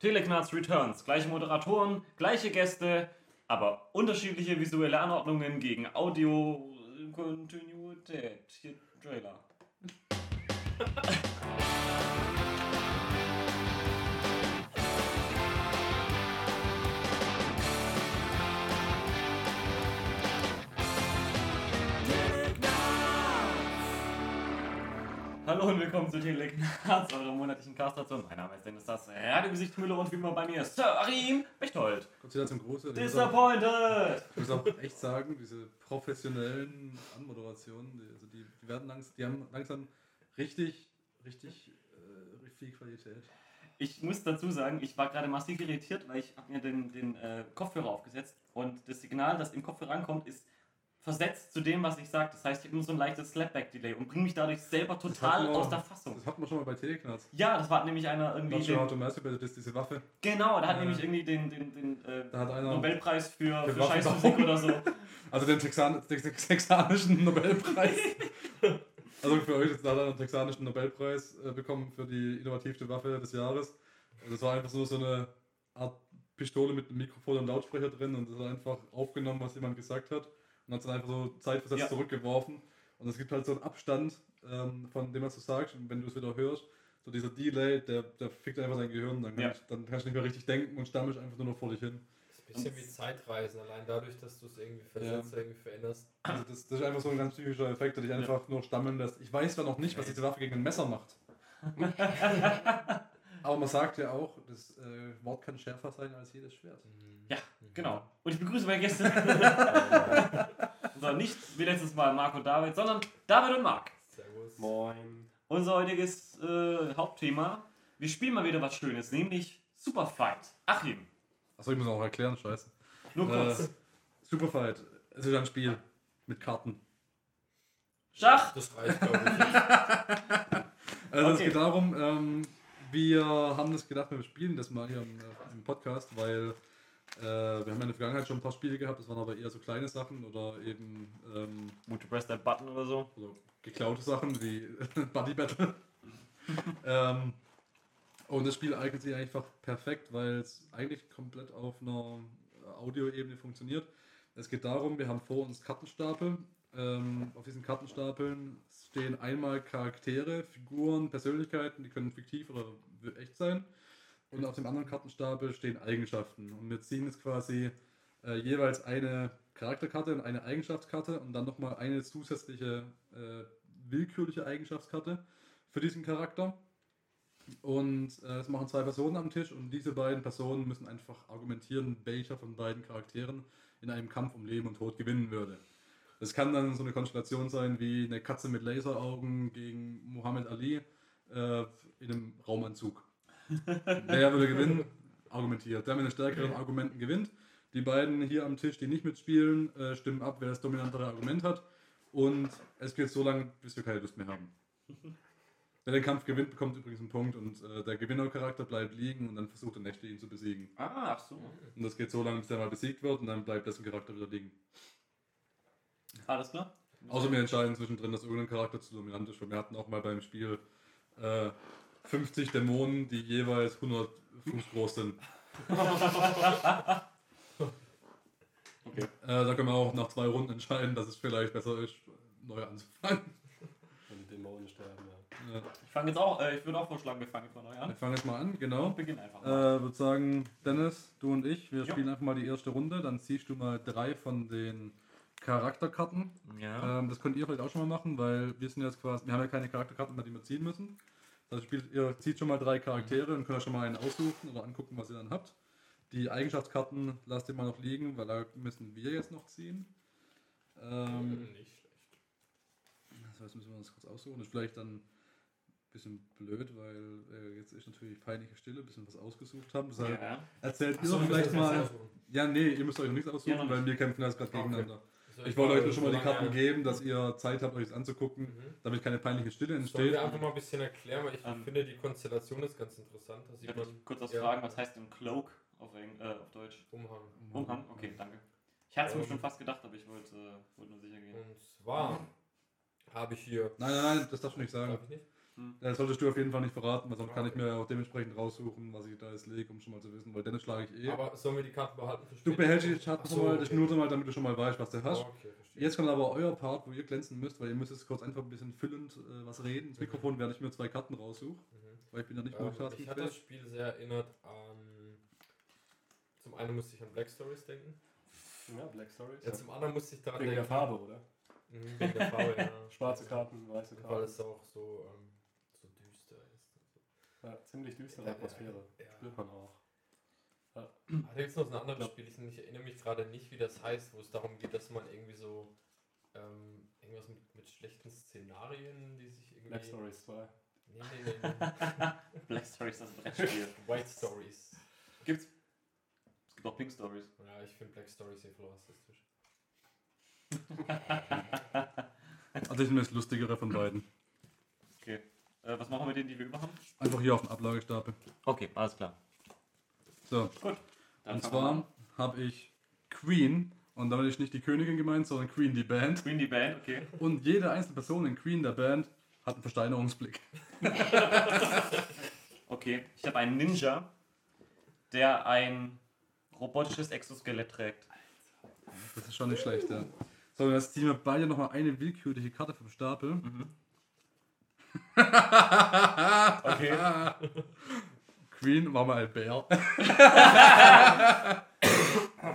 Teleknarz Returns. Gleiche Moderatoren, gleiche Gäste, aber unterschiedliche visuelle Anordnungen gegen Audio-Kontinuität. Hier, Trailer. Hallo und willkommen zu Teleknarz, eurer monatlichen Castation. Mein Name ist Dennis Das Radiogesicht Müller und wie immer bei mir Sir Arim Bechtold. Kommt wieder zum Große. Disappointed! ich muss auch echt sagen, diese professionellen Anmoderationen, die, also die, die werden langsam, die haben langsam richtig, richtig, äh, richtig viel Qualität. Ich muss dazu sagen, ich war gerade massiv irritiert, weil ich habe mir den, den äh, Kopfhörer aufgesetzt und das Signal, das im Kopfhörer ankommt, ist versetzt zu dem, was ich sage. Das heißt, ich habe nur so ein leichtes Slapback-Delay und bringe mich dadurch selber total aus der Fassung. Das hatten wir schon mal bei Teleknarz. Ja, das war nämlich einer irgendwie. Not sure how to masturbate, ist diese Waffe. genau, da hat Ja. nämlich irgendwie den, den, den äh, Da Nobelpreis für, für. Scheißmusik oder so. also den Texan, tex- tex- texanischen Nobelpreis. also für euch, jetzt hat er einen texanischen Nobelpreis äh, bekommen für die innovativste Waffe des Jahres. Und das war einfach so, so eine Art Pistole mit einem Mikrofon und Lautsprecher drin und das hat einfach aufgenommen, was jemand gesagt hat und hat es dann einfach so zeitversetzt Ja. zurückgeworfen. Und es gibt halt so einen Abstand, ähm, von dem, was du sagst, und wenn du es wieder hörst, so dieser Delay, der, der fickt einfach dein Gehirn, dann, kann Ja. ich, dann kannst du nicht mehr richtig denken und stammelst einfach nur noch vor dich hin. Das ist ein bisschen wie Zeitreisen, allein dadurch, dass du es irgendwie versetzt, irgendwie veränderst. Also das, das ist einfach so ein ganz psychischer Effekt, der dich einfach nur stammeln lässt. Ich weiß zwar noch nicht, was diese Waffe gegen ein Messer macht. Aber man sagt ja auch, das äh, Wort kann schärfer sein als jedes Schwert. Ja, Genau. Und ich begrüße meine Gäste. so, nicht wie letztes Mal Marc und David, sondern David und Marc. Servus. Moin. Unser heutiges äh, Hauptthema. Wir spielen mal wieder was Schönes, nämlich Superfight. Achim, Achso, ich muss auch erklären, scheiße. nur kurz. Äh, Superfight. Es ist ein Spiel mit Karten. Schach! Das reicht, glaube ich. Also es Okay. geht darum, ähm, wir haben das gedacht, wir spielen das mal hier im, äh, im Podcast, weil äh, wir haben in der Vergangenheit schon ein paar Spiele gehabt, das waren aber eher so kleine Sachen oder eben ähm, Would you press that button oder so? also geklaute Sachen wie Buddy Battle. ähm, und das Spiel eignet sich einfach perfekt, weil es eigentlich komplett auf einer Audioebene funktioniert. Es geht darum, wir haben vor uns Kartenstapel. Ähm, auf diesen Kartenstapeln stehen einmal Charaktere, Figuren, Persönlichkeiten, die können fiktiv oder echt sein. Und auf dem anderen Kartenstapel stehen Eigenschaften. Und wir ziehen jetzt quasi äh, jeweils eine Charakterkarte und eine Eigenschaftskarte und dann nochmal eine zusätzliche äh, willkürliche Eigenschaftskarte für diesen Charakter. Und äh, es machen zwei Personen am Tisch und diese beiden Personen müssen einfach argumentieren, welcher von beiden Charakteren in einem Kampf um Leben und Tod gewinnen würde. Das kann dann so eine Konstellation sein wie eine Katze mit Laseraugen gegen Muhammad Ali äh, in einem Raumanzug. Wer würde gewinnen? Argumentiert. Der mit den stärkeren Argumenten gewinnt. Die beiden hier am Tisch, die nicht mitspielen, äh, stimmen ab, wer das dominantere Argument hat. Und es geht so lange, bis wir keine Lust mehr haben. Wer den Kampf gewinnt, bekommt übrigens einen Punkt und äh, der Gewinnercharakter bleibt liegen und dann versucht der Nächte ihn zu besiegen. Ah, ach so. Und das geht so lange, bis er mal besiegt wird und dann bleibt dessen Charakter wieder liegen. Alles klar? Außer wir entscheiden zwischendrin, dass irgendein Charakter zu dominant ist. weil Wir hatten auch mal beim Spiel äh, 50 Dämonen, die jeweils 100 Fuß groß sind. Okay. Äh, da können wir auch nach zwei Runden entscheiden, dass es vielleicht besser ist, neu anzufangen. Und Dämonen sterben, ja. Ja. Ich fange jetzt auch, äh, ich würde auch vorschlagen, wir fangen von neu Wir an. fangen jetzt mal an, genau. Und beginnen einfach Äh, mal. würde sagen, Dennis, du und ich, wir Ja. spielen einfach mal die erste Runde. Dann ziehst du mal drei von den Charakterkarten. ja. Ähm, das könnt ihr vielleicht auch schon mal machen, weil wir sind jetzt quasi, wir haben ja keine Charakterkarten die wir ziehen müssen. Das heißt, spielt, ihr zieht schon mal drei Charaktere und könnt euch schon mal einen aussuchen oder angucken, was ihr dann habt. Die Eigenschaftskarten lasst ihr mal noch liegen, weil da müssen wir jetzt noch ziehen. Ähm, Nicht schlecht. das heißt, müssen wir uns kurz aussuchen. Das ist vielleicht dann ein bisschen blöd, weil äh, jetzt ist natürlich peinliche Stille, ein bisschen was ausgesucht haben. Deshalb ja. erzählt ihr doch vielleicht mal. Ja, nee, ihr müsst euch noch nichts aussuchen, Ja, noch weil wir kämpfen jetzt gerade Okay. gegeneinander. Ich wollte euch nur schon mal die so Karten geben, dass ihr Zeit habt, euch das anzugucken, Mhm. damit keine peinliche Stille Sollen entsteht. wir einfach mal ein bisschen erklären, weil ich Ähm, finde, die Konstellation ist ganz interessant. Da sieht man ich kurz was ja. fragen, was heißt denn Cloak auf, Eng äh, auf Deutsch? Umhang. Umhang? Okay, danke. Ich hatte es mir Ähm. schon fast gedacht, aber ich wollte, äh, wollte nur sicher gehen. Und zwar habe ich hier. Nein, nein, nein, das darfst du nicht sagen. Darf ich nicht? Hm. Das solltest du auf jeden Fall nicht verraten, weil sonst kann ich mir auch dementsprechend raussuchen, was ich da jetzt lege, um schon mal zu wissen, weil Dennis schlage ich eh. Aber sollen wir die Karten behalten für du später? behältst die Schatten Ach so, das okay. nur mal, damit du schon mal weißt, was du hast. Oh, okay. Jetzt kommt aber euer Part, wo ihr glänzen müsst, weil ihr müsst jetzt kurz einfach ein bisschen füllend äh, was reden. Ins Mikrofon werde ich mir zwei Karten raussuchen, Mhm. weil ich bin ja nicht Ähm, ich hatte das. Spiel sehr erinnert an. Zum einen musste ich an Black Stories denken. Ja, Black Stories. Ja, zum anderen musste ich daran Wegen der denken. Farbe, oder? Mhm, wegen der Farbe, ja. Schwarze Karten, weiße Weil Karten. es auch so, ähm. Ja, ziemlich düstere Ja, Atmosphäre. ja. Spürt man auch. Ah, da gibt es noch ein anderes Spiel, ich, ich erinnere mich gerade nicht, wie das heißt, wo es darum geht, dass man irgendwie so ähm, irgendwas mit, mit schlechten Szenarien, die sich irgendwie. Black Stories 2. Nee, nee, nee, nee. Black Stories, das Brettspiel. White Stories. Gibt's? Es gibt auch Pink Stories. Ja, ich finde Black Stories hier voll rassistisch. Also ich nehme das lustigere von beiden. Äh, was machen wir mit denen, die wir über haben? Einfach hier auf den Ablagestapel. Okay, alles klar. So, Gut. Dann und zwar habe ich Queen, und damit ist nicht die Königin gemeint, sondern Queen die Band. Queen die Band, okay. Und jede einzelne Person in Queen der Band hat einen Versteinerungsblick. Okay. Ich habe einen Ninja, der ein robotisches Exoskelett trägt. Das ist schon nicht schlecht, ja. So, jetzt ziehen wir beide nochmal eine willkürliche Karte vom Stapel. Mhm. Okay. Queen war mal ein Bär.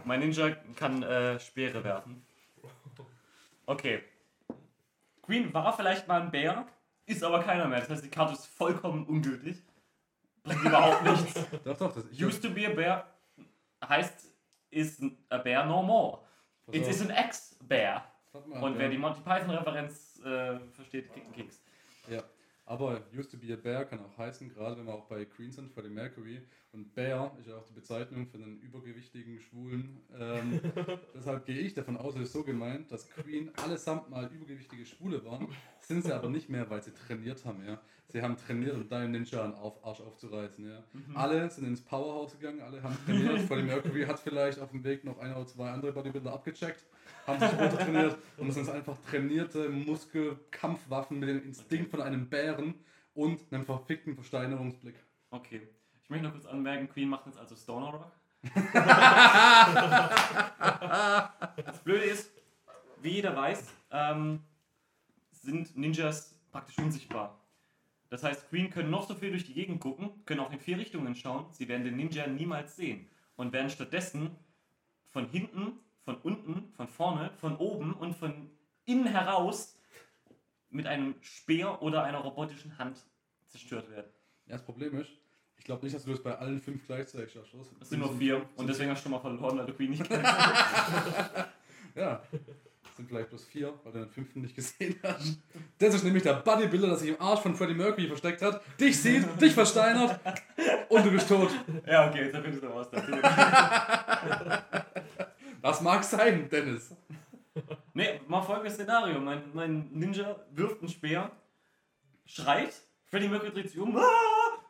Mein Ninja kann äh, Speere werfen. Okay. Queen war vielleicht mal ein Bär, ist aber keiner mehr. Das heißt, die Karte ist vollkommen ungültig. Bringt überhaupt nichts. Doch, doch, das ich Used to be a bear heißt, is a bear no more. It is an ex-bear. Und wer die Monty Python-Referenz äh, versteht, kriegt einen Keks. Ja, aber used to be a bear kann auch heißen, gerade wenn wir auch bei Queen sind, Freddie Mercury. Und Bear ist ja auch die Bezeichnung für einen übergewichtigen Schwulen. Ähm, deshalb gehe ich davon aus, es ist so gemeint, dass Queen allesamt mal übergewichtige Schwule waren. Sind sie aber nicht mehr, weil sie trainiert haben, ja. Sie haben trainiert, um deinen Ninja einen auf Arsch aufzureißen, ja. Alle sind ins Powerhouse gegangen, alle haben trainiert. Freddie Mercury hat vielleicht auf dem Weg noch ein oder zwei andere Bodybuilder abgecheckt, haben sich runter trainiert und es sind einfach trainierte Muskelkampfwaffen mit dem Instinkt von einem Bären und einem verfickten Versteinerungsblick. Okay. Ich möchte noch kurz anmerken, Queen macht jetzt also Stoner Rock. das Blöde ist, wie jeder weiß, ähm, sind Ninjas praktisch unsichtbar. Das heißt, Queen können noch so viel durch die Gegend gucken, können auch in vier Richtungen schauen, sie werden den Ninja niemals sehen und werden stattdessen von hinten, von unten, von vorne, von oben und von innen heraus mit einem Speer oder einer robotischen Hand zerstört werden. Ja, das Problem ist, ich glaube nicht, dass du das bei allen fünf gleichzeitig schaffst. Es sind nur vier und deswegen hast du schon mal verloren, weil du Queen nicht kennst. Ja, sind vielleicht bloß vier, weil du den fünften nicht gesehen hast. Das ist nämlich der Bodybuilder, der sich im Arsch von Freddie Mercury versteckt hat, dich sieht, dich versteinert und du bist tot. ja, okay, jetzt findest du was dazu. Das mag sein, Dennis. nee, mal folgendes Szenario. Mein, mein Ninja wirft einen Speer, schreit, Freddie Mercury dreht sich um, ah,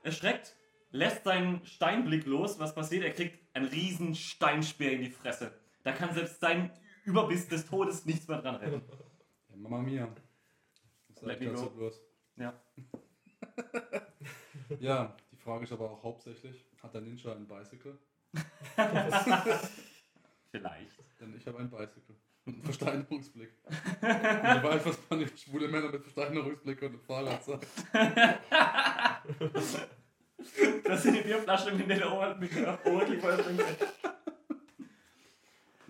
erschreckt, lässt seinen Steinblick los. Was passiert? Er kriegt einen riesen Steinspeer in die Fresse. Da kann selbst sein Überbiss des Todes nichts mehr dran retten. Ja, Mama Mia. Das Let me go. bloß. Ja. Ja, die Frage ist aber auch hauptsächlich, hat der Ninja ein Bicycle? Vielleicht. Denn ich habe ein Bicycle. Und einen Versteinerungsblick. Und ich weiß, was man den schwule Männer mit Versteinerungsblick und einem Fahrrad sagt. Das sind die Bierflaschen, in der Ober mit der drin sind.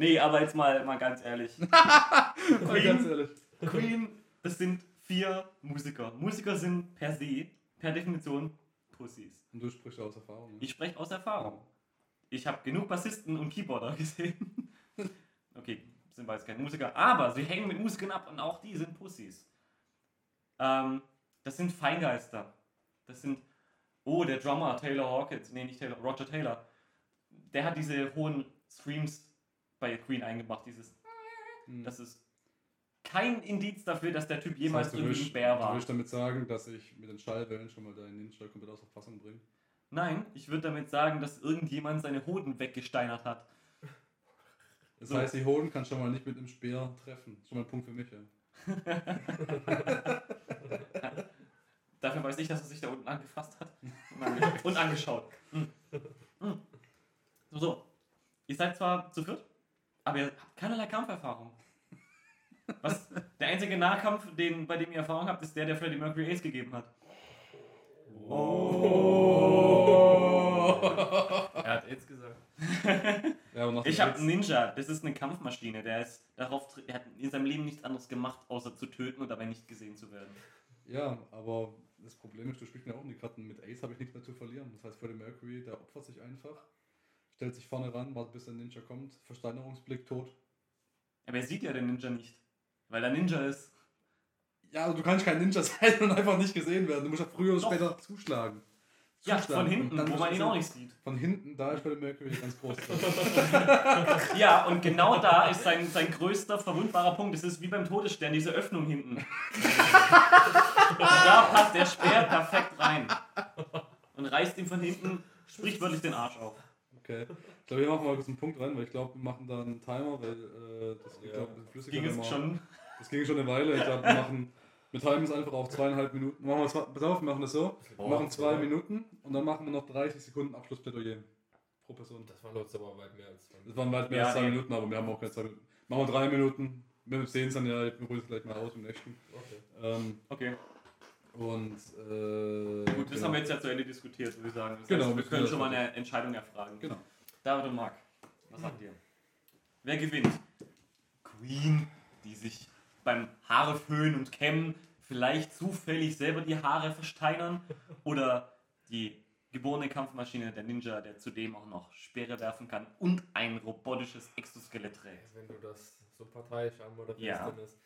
Nee, aber jetzt mal, mal ganz ehrlich. Aber ganz ehrlich. Queen, das sind vier Musiker. Musiker sind per se, per Definition, Pussys. Und du sprichst aus Erfahrung. ne? Ich spreche aus Erfahrung. Ich habe genug Bassisten und Keyboarder gesehen. Okay, sind wir jetzt keine Musiker, aber sie hängen mit Musikern ab und auch die sind Pussys. Ähm, das sind Feingeister. Das sind, oh, der Drummer Taylor Hawkins, nee, nicht Taylor, Roger Taylor. Der hat diese hohen Screams bei Queen eingebracht, dieses, Hm. das ist kein Indiz dafür, dass der Typ jemals das heißt, du irgendwie ein Bär du war. willst damit sagen, dass ich mit den Schallwellen schon mal deinen Ninja komplett außer Fassung bringe? Nein, ich würde damit sagen, dass irgendjemand seine Hoden weggesteinert hat. Das So. heißt, die Hoden kann schon mal nicht mit einem Speer treffen. Schon mal ein Punkt für mich, ja. Dafür weiß ich, dass er sich da unten angefasst hat und, ange und angeschaut. Hm. Hm. So. Ihr seid zwar zu viert, aber ihr habt keinerlei Kampferfahrung. Was, der einzige Nahkampf, den, bei dem ihr Erfahrung habt, ist der, der Freddie Mercury Ace gegeben hat. Er hat AIDS gesagt. Ja, Ich habe einen Ninja, das ist eine Kampfmaschine, der ist darauf, er hat in seinem Leben nichts anderes gemacht, außer zu töten und dabei nicht gesehen zu werden. Ja, aber das Problem ist, du spielst mir auch um die Karten. Mit Ace habe ich nichts mehr zu verlieren. Das heißt, Freddie Mercury, der opfert sich einfach, stellt sich vorne ran, wartet bis der Ninja kommt, Versteinerungsblick, tot. Aber er sieht ja den Ninja nicht, weil er Ninja ist. Ja, also du kannst kein Ninja sein und einfach nicht gesehen werden. Du musst ja früher oder später zuschlagen. Ja, Zuschlagen. von hinten, wo man ihn auch nicht sieht. Von hinten, da ist Freddie Mercury ganz groß. Ja, und genau da ist sein, sein größter verwundbarer Punkt. Es ist wie beim Todesstern, diese Öffnung hinten. Und da passt der Speer perfekt rein. Und reißt ihm von hinten sprichwörtlich den Arsch auf. Okay. Ich glaube, wir machen mal kurz einen Punkt rein, weil ich glaube, wir machen da einen Timer, weil äh, das Ja. glaub, ein bisschen flüssiger. Ging wenn es wir- schon. Das ging schon eine Weile. Ich glaube, wir machen. Wir timen es einfach auf zweieinhalb Minuten. Machen wir zwei, pass auf, wir machen das so. Wir machen zwei Minuten und dann machen wir noch 30 Sekunden Abschlussplädoyer pro Person. Das waren uns aber weit mehr als zwei Das waren weit mehr Ja, als zwei nee. Minuten, aber wir haben auch keine zwei Minuten. Machen wir drei Minuten. Wir sehen es dann ja, ich ruhe es gleich mal aus im nächsten. Okay. Ähm, Okay, und äh, gut, das genau. haben wir jetzt ja zu Ende diskutiert, würde ich sagen. Das Genau, heißt, wir können schon mal eine Entscheidung erfragen. Genau. David und Marc, was sagt ihr? Wer gewinnt? Queen, die sich beim Haare föhnen und kämmen vielleicht zufällig selber die Haare versteinern? Oder die geborene Kampfmaschine der Ninja, der zudem auch noch Speere werfen kann und ein robotisches Exoskelett trägt? Wenn du das so parteiisch anmoderierst, Ja. dann ist.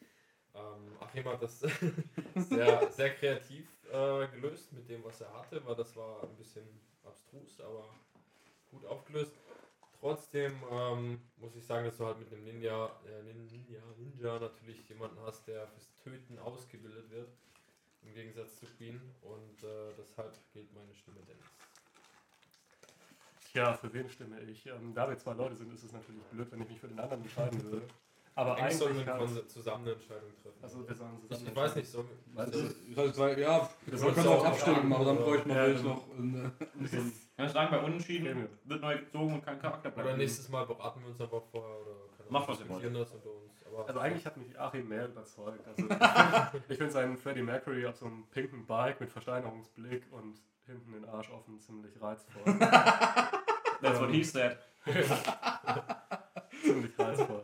Ähm, Achim hat das sehr, sehr kreativ äh, gelöst mit dem, was er hatte, weil das war ein bisschen abstrus, aber gut aufgelöst. Trotzdem ähm, muss ich sagen, dass du halt mit einem Ninja, äh, Ninja, Ninja natürlich jemanden hast, der fürs Töten ausgebildet wird, im Gegensatz zu Queen. Und äh, deshalb gilt meine Stimme Dennis. Tja, für wen stimme ich? Ähm, da wir zwei Leute sind, ist es natürlich blöd, wenn ich mich für den anderen entscheiden würde. Aber Eigentlich sollen eigentlich wir kann kon- zusammen eine Entscheidung treffen. Also wir sollen ich, zusammen ich weiß nicht, so. Also, ich weiß, zwei, ja, wir Das können sollst auch abstimmen, aber dann bräuchte man dann- noch Kann ich sagen, bei Unentschieden wird neu gezogen und kein Charakter bleibt. Oder nächstes Mal beraten wir uns einfach vorher oder keine Macht, was ihr diskutieren das unter uns. Aber Also eigentlich hat mich Achim mehr überzeugt. Also ich finde seinen Freddie Mercury auf so einem pinken Bike mit Versteinerungsblick und hinten den Arsch offen ziemlich reizvoll. That's what he said. ziemlich reizvoll.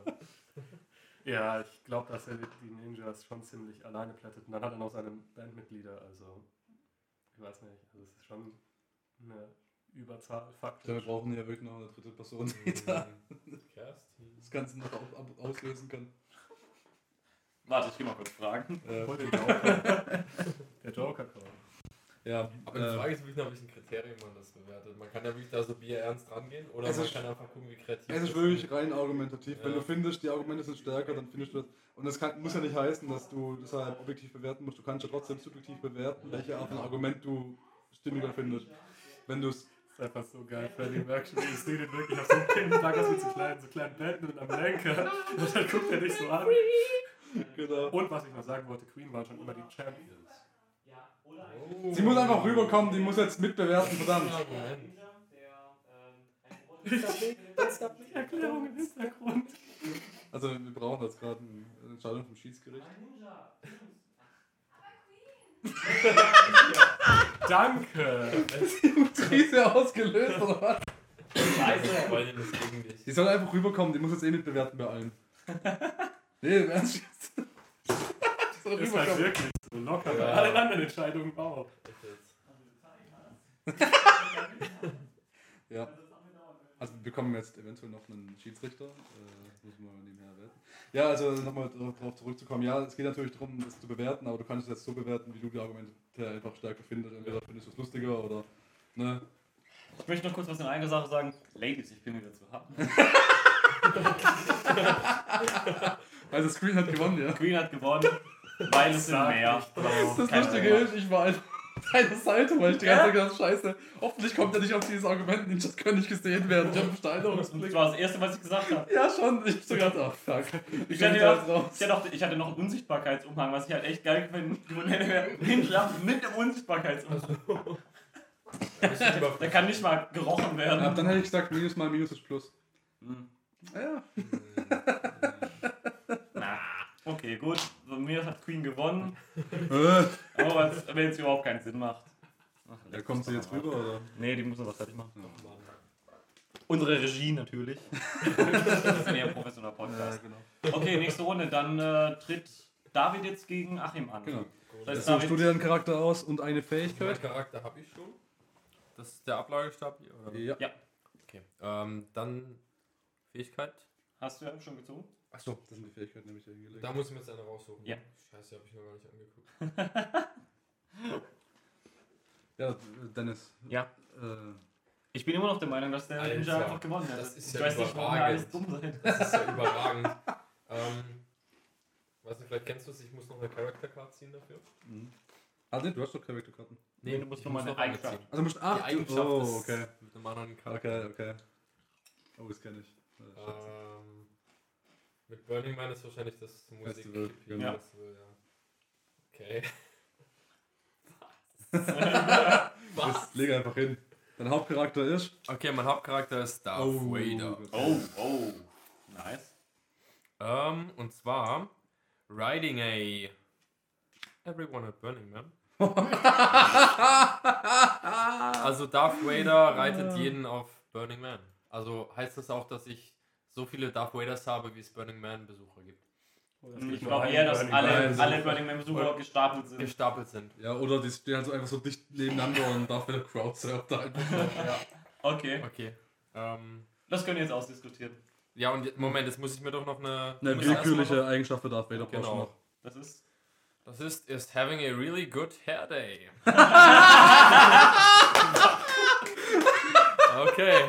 Ja, ich glaube, dass er die Ninjas schon ziemlich alleine plättet. Und dann hat er noch seine Bandmitglieder, also ich weiß nicht, also es ist schon eine Überzahl Ja, wir faktisch. brauchen hier wirklich noch eine dritte Person, die da Kerstin. das Ganze noch au- au- auslösen kann. Warte, ich geh mal kurz fragen. Äh. Der Joker kommt. Ja, Aber die äh, Frage ist wirklich nach welchen Kriterien man das bewertet. Man kann ja wirklich da so bierernst rangehen oder Es man ist- kann einfach gucken, wie kreativ Es ist wirklich rein argumentativ. Wenn Ja. du findest, die Argumente sind stärker, dann findest du das. Und das kann, muss ja nicht heißen, dass du deshalb objektiv bewerten musst. Du kannst ja trotzdem subjektiv bewerten, welche Art von Argument du stimmiger findest. Wenn du es. Das ist einfach so geil. Freddie Mercury ist redet wirklich auf so einem Pinkenbag aus mit so kleinen, so kleinen Betten und am Lenker. Und dann guckt er dich so an. Genau. Und was ich noch sagen wollte, Queen waren schon immer die Champions. Sie muss einfach rüberkommen, die muss jetzt mitbewerten, verdammt. Das ist die Erklärung im Hintergrund. Also, wir brauchen jetzt gerade eine Entscheidung vom Schiedsgericht. Danke. Krise ausgelöst, oder was? Scheiße, Freundin ist gegen dich. Die soll einfach rüberkommen, die muss jetzt eh mitbewerten bei allen. Nee, im Ernst jetzt. Soll Ist halt wirklich so locker Ja. allen anderen Entscheidungen auch. Ja. Also wir bekommen jetzt eventuell noch einen Schiedsrichter. Äh, muss man nebenher werten. Ja, also nochmal darauf zurückzukommen. Ja, es geht natürlich darum, das zu bewerten, aber du kannst es jetzt so bewerten, wie du die Argumente einfach stärker findest. Entweder findest du es lustiger oder. Ne? Ich möchte noch kurz was in einer Sache sagen. Ladies, ich bin wieder zu haben. Also Screen hat gewonnen, ja. Queen hat gewonnen, weil es sind mehr. Das Kein Lustige ist, ich war einfach. seiner Seite, weil ich die ganze Zeit gedacht scheiße, hoffentlich kommt er nicht auf dieses Argument, Ninjas können nicht gesehen werden. Ich habe einen Das Steinerungsblick. war das Erste, was ich gesagt habe. Ja, schon. Ich hab so gedacht, oh fuck. Ich kommt hatte, ja, raus? ich, hatte auch, ich hatte noch einen Unsichtbarkeitsumhang, was ich halt echt geil hätte. Hinschlafen mit dem Unsichtbarkeitsumhang. Über- Der kann nicht mal gerochen Ja, werden. dann hätte ich gesagt, Minus mal Minus ist Plus. Hm. Ja. Okay, gut. Von mir hat Queen gewonnen. Aber was- wenn es überhaupt keinen Sinn macht. Ach, ja, kommt sie jetzt rüber, oder? Nee, die muss noch was fertig machen. Mann. Unsere Regie natürlich. das ist ein eher professioneller Podcast. genau. Okay, nächste Runde. Dann äh, tritt David jetzt gegen Achim an. Genau. Das heißt, So, David, einen Charakter aus und eine Fähigkeit. Charakter habe ich schon. Das ist der Ablagestab hier, oder? Ja. Okay. Ähm, dann Fähigkeit. hast du ja schon gezogen? Achso, das sind die Fähigkeiten, nämlich hier hingelegt. Da muss ich mir jetzt eine raussuchen. Ja. Scheiße, habe ich noch gar nicht angeguckt. Ja, Dennis. Ja. Äh, Ich bin immer noch der Meinung, dass der Alter, Ninja einfach gewonnen hat. das ist ich ja weiß nicht, warum alles dumm seid. Das ist ja überragend. Ähm, weiß nicht, vielleicht kennst du es, ich muss noch eine Character Card ziehen dafür. mhm. Ah, nee, du hast doch Charakterkarten. Nee, du musst ich nur mal eine Eigenschaft. ziehen. Also, du musst Die acht. Eigenschaft oh, okay. mit einem anderen Charakter. Okay, okay. Oh, das kenne ich. Äh. Ähm, mit Burning Man ist wahrscheinlich das Musik Festival, genau. Ja. Festival, ja. Okay. Das leg einfach hin. Dein Hauptcharakter ist. Okay, mein Hauptcharakter ist Darth Oh. Vader. Oh, oh. Nice. Ähm, und zwar Riding a Everyone at Burning Man. also Darth Vader reitet jeden auf Burning Man. Also heißt das auch, dass ich so viele Darth Vaders habe, wie es Burning Man Besucher gibt. Ich glaube eher, dass Man. alle, Man. alle Burning Man Besucher gestapelt sind. Gestapelt sind. Ja, oder die stehen halt so einfach so dicht nebeneinander und darf wieder Crowdsurf da einfach so. Ja. Okay, Okay. Ähm, das können wir jetzt ausdiskutieren. ja, und Moment, jetzt muss ich mir doch noch eine. Eine willkürliche Eigenschaft für Darth Vader brauchst du Genau. noch. Das ist. Das ist is having a really good hair day. okay.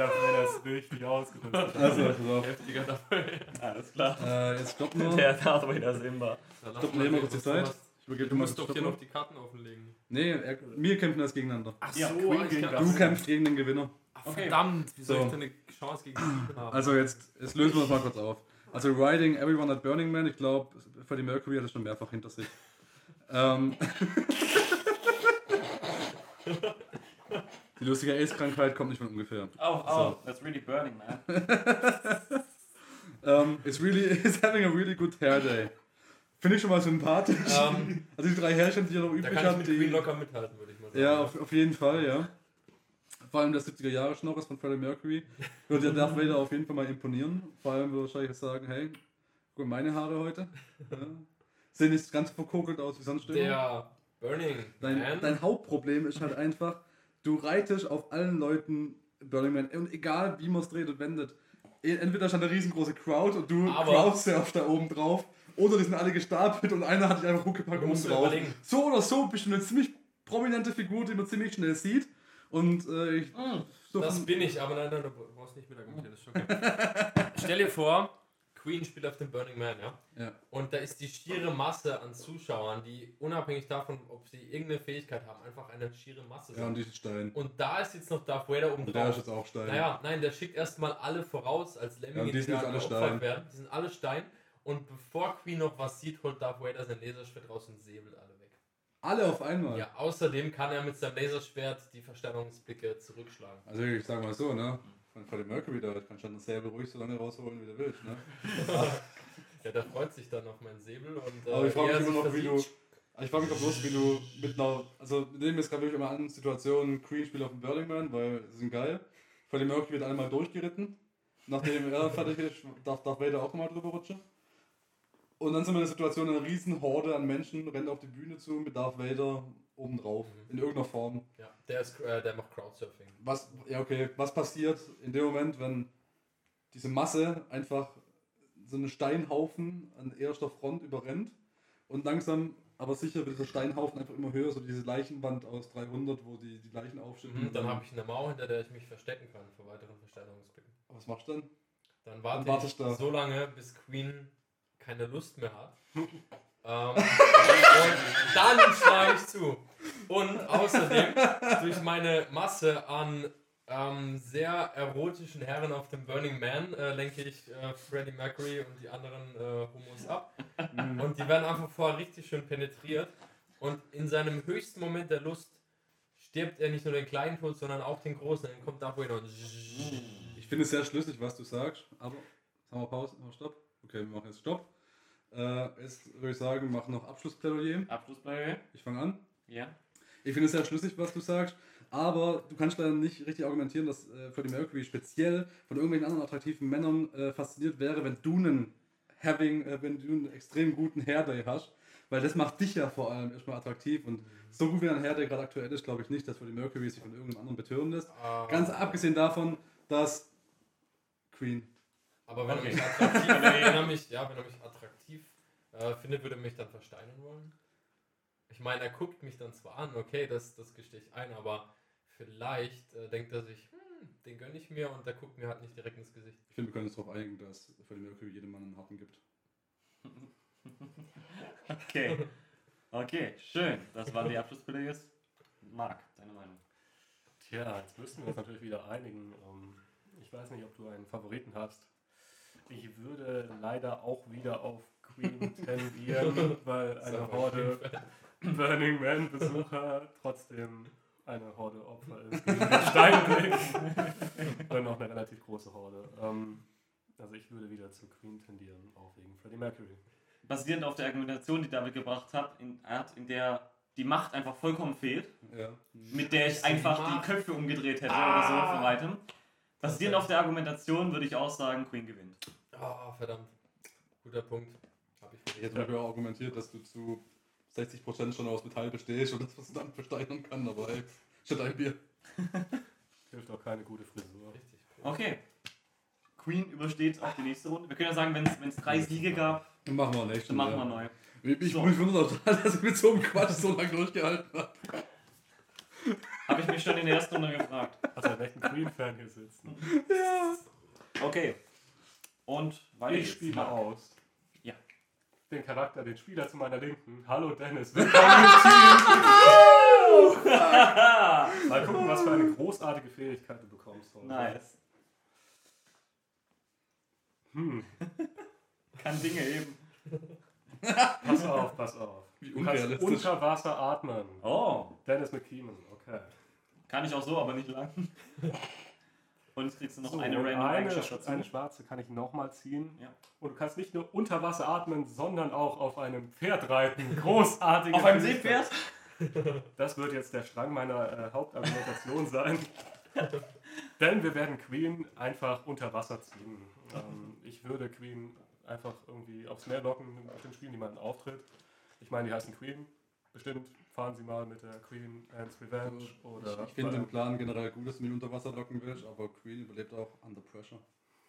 Darf mir das richtig ausgerüstet. Also, pass auf. Heftiger dafür. Alles klar. Äh, jetzt stopp nur. Der Darth Vader Simba. Stopp, nehmen wir kurz die Zeit. Ich übergebe Du musst doch hier noch die Karten offenlegen. Nee, er, wir kämpfen das gegeneinander. Ach Ja, Queen gegen Du kämpfst gegen den Gewinner. Ach, Okay. Verdammt, wie soll So. ich denn eine Chance gegen die haben? Also jetzt, jetzt lösen wir das mal kurz auf. Also Riding Everyone at Burning Man, ich glaube, Freddie Mercury hat das schon mehrfach hinter sich. ähm, die lustige AIDS-Krankheit kommt nicht von ungefähr. Oh, oh, that's really burning, man. Ähm, it's really, it's having a really good hair day. Finde ich schon mal sympathisch. Ähm, Also die drei Herrchen, die ihr noch da übrig kann ich mit die... Queen locker mithalten, würde ich mal sagen. Ja, auf, auf jeden Fall, ja. Vor allem der 70er Jahre Schnorres von Freddie Mercury würde ja Darth Vader auf jeden Fall mal imponieren. Vor allem würde wahrscheinlich sagen, hey, guck mal meine Haare heute. Ja. Sehen nicht ganz verkokelt aus wie sonst. Der Burning Dein, dein Hauptproblem ist halt einfach, du reitest auf allen Leuten Burning Man. Und egal wie man es dreht und wendet. E- Entweder stand eine riesengroße Crowd und du crowdsurfst da oben drauf. Oder die sind alle gestapelt und einer hat dich einfach Huckepack Du oben drauf. überlegen. So oder so bist du eine ziemlich prominente Figur, die man ziemlich schnell sieht. Und äh, ich, so Das bin ich, aber nein, nein, du brauchst nicht mit argumentieren, das ist schon okay. Stell dir vor, Queen spielt auf dem Burning Man, ja? Ja. Und da ist die schiere Masse an Zuschauern, die unabhängig davon, ob sie irgendeine Fähigkeit haben, einfach eine schiere Masse ja, und sind. die ist Stein. Und da ist jetzt noch Darth Vader oben ist drauf. jetzt auch Stein. Naja, nein, der schickt erstmal alle voraus als Ja, Lemminge, und die sind alle Stein. werden. Die sind alle Stein. Und bevor Queen noch was sieht, holt Darth Vader sein Laserschwert raus und säbelt alle weg. Alle auf einmal. Ja, außerdem kann er mit seinem Laserschwert die Verstärkungsblicke zurückschlagen. Also ich sag mal so, ne? Von Freddie Mercury da kannst du dann das Säbel ruhig so lange rausholen, wie du willst, ne? Ja, der freut sich dann auf meinen Säbel und äh, Aber ich frage mich immer noch, wie du. ich frage mich auch bloß, wie du mit einer. Also, wir nehmen jetzt gerade wirklich immer an, Situationen Queen spielt auf dem Burning Man, weil sie sind geil. Freddie Mercury wird einmal durchgeritten. Nachdem er fertig ist, darf Darth Vader auch mal drüber rutschen. Und dann sind wir in der Situation, eine riesen Horde an Menschen rennt auf die Bühne zu mit Darth Vader oben drauf. Mhm. In irgendeiner Form. Ja, der, ist, äh, der macht Crowdsurfing. Was, ja, okay, was passiert in dem Moment, wenn diese Masse einfach so einen Steinhaufen an erster Front überrennt und langsam, aber sicher wird der Steinhaufen einfach immer höher, so diese Leichenwand aus 300, wo die, die Leichen aufschütten. Mhm, dann habe ich eine Mauer, hinter der ich mich verstecken kann vor weiteren Versteinerungsblicken. Was machst du denn? Dann warte Dann wartest ich du. so lange, bis Queen keine Lust mehr hat. Ähm, und dann schlage ich zu. Und außerdem, durch meine Masse an ähm, sehr erotischen Herren auf dem Burning Man äh, lenke ich äh, Freddie Mercury und die anderen äh, Homos ab. Und die werden einfach vorher richtig schön penetriert. Und in seinem höchsten Moment der Lust stirbt er nicht nur den kleinen Tod, sondern auch den großen. Dann kommt da wohin und. Ich finde es sehr schlüssig, was du sagst, aber sagen wir Pause, oh, Stopp. Okay, wir machen jetzt Stopp. Äh, jetzt würde ich sagen, mach noch Abschlussplädoyer. Abschlussball. Ich fange an. Ja. Ich finde es sehr schlüssig, was du sagst, aber du kannst leider nicht richtig argumentieren, dass äh, Freddie Mercury speziell von irgendwelchen anderen attraktiven Männern äh, fasziniert wäre, wenn du einen having, äh, wenn du einen extrem guten Hairday hast, weil das macht dich ja vor allem erstmal attraktiv und so gut wie ein Hairday gerade aktuell ist, glaube ich nicht, dass Freddie Mercury sich von irgendeinem anderen betören lässt. Ah. Ganz abgesehen davon, dass Queen. Aber wenn, Okay. er mich attraktiv, wenn, er mich, ja, wenn er mich attraktiv äh, findet, würde er mich dann versteinern wollen. Ich meine, er guckt mich dann zwar an, okay, das, das gestehe ich ein, aber vielleicht äh, denkt er sich, hm, den gönne ich mir und der guckt mir halt nicht direkt ins Gesicht. Ich finde, wir können uns darauf einigen, dass Freddie Mercury jedem Mann einen Harten gibt. Okay. Okay, schön. Das waren die Abschlussplädoyers. Marc, deine Meinung. Tja, jetzt müssten wir uns natürlich wieder einigen. Ähm, Ich weiß nicht, ob du einen Favoriten hast. Ich würde leider auch wieder auf Queen tendieren, weil eine Horde Burning Man Besucher trotzdem eine Horde Opfer ist Steinblick. Oder noch eine relativ große Horde. Ähm, Also ich würde wieder zu Queen tendieren, auch wegen Freddie Mercury. Basierend auf der Argumentation, die David gebracht hat, in Art, in der die Macht einfach vollkommen fehlt, Ja. mit der ich einfach die. Köpfe umgedreht hätte oder Ah. so von weitem. Basierend auf der Argumentation würde ich auch sagen, Queen gewinnt. Ah, verdammt. Guter Punkt. Hab ich Ich vergessen. hätte zum Beispiel auch argumentiert, dass du zu 60% schon aus Metall bestehst und das was dann versteinern kann, aber hey, shit ein Bier. Hilft auch keine gute Frisur. Richtig. Okay. Queen übersteht auch die nächste Runde. Wir können ja sagen, wenn es drei Siege gab, Dann machen wir nächstes dann machen wir neu. Ich, So. auch total, dass ich mit so einem Quatsch so lange durchgehalten habe. Habe ich mich schon in der ersten Runde gefragt. Hast du einen echten Queen-Fan hier sitzen? Ja. Okay. Und weiter Ich spiele Marc. aus. Ja. Den Charakter, den Spieler zu meiner Linken. Hallo Dennis, willkommen im Team. Mal gucken, was für eine großartige Fähigkeit du bekommst heute. nice. Hm, Kann Dinge heben. pass auf, pass auf. Wie Du kannst unter Wasser atmen. Oh. Dennis McKeeman, okay. Kann ich auch so, aber nicht lang. Und jetzt kriegst du noch So, eine random eine, dazu. eine schwarze kann ich nochmal ziehen. Ja. Und du kannst nicht nur unter Wasser atmen, sondern auch auf einem Pferd reiten. Großartige Auf einem. Seepferd? Das wird jetzt der Strang meiner äh, Hauptargumentation sein. Denn wir werden Queen einfach unter Wasser ziehen. Ähm, ich würde Queen einfach irgendwie aufs Meer locken, bestimmt spielen die mal einen Auftritt. Ich meine, die heißen Queen. Bestimmt fahren sie mal mit der Queen Anne's Revenge oder. Ich, ich finde den Plan generell gut, dass du mich unter Wasser locken willst, aber Queen überlebt auch under pressure.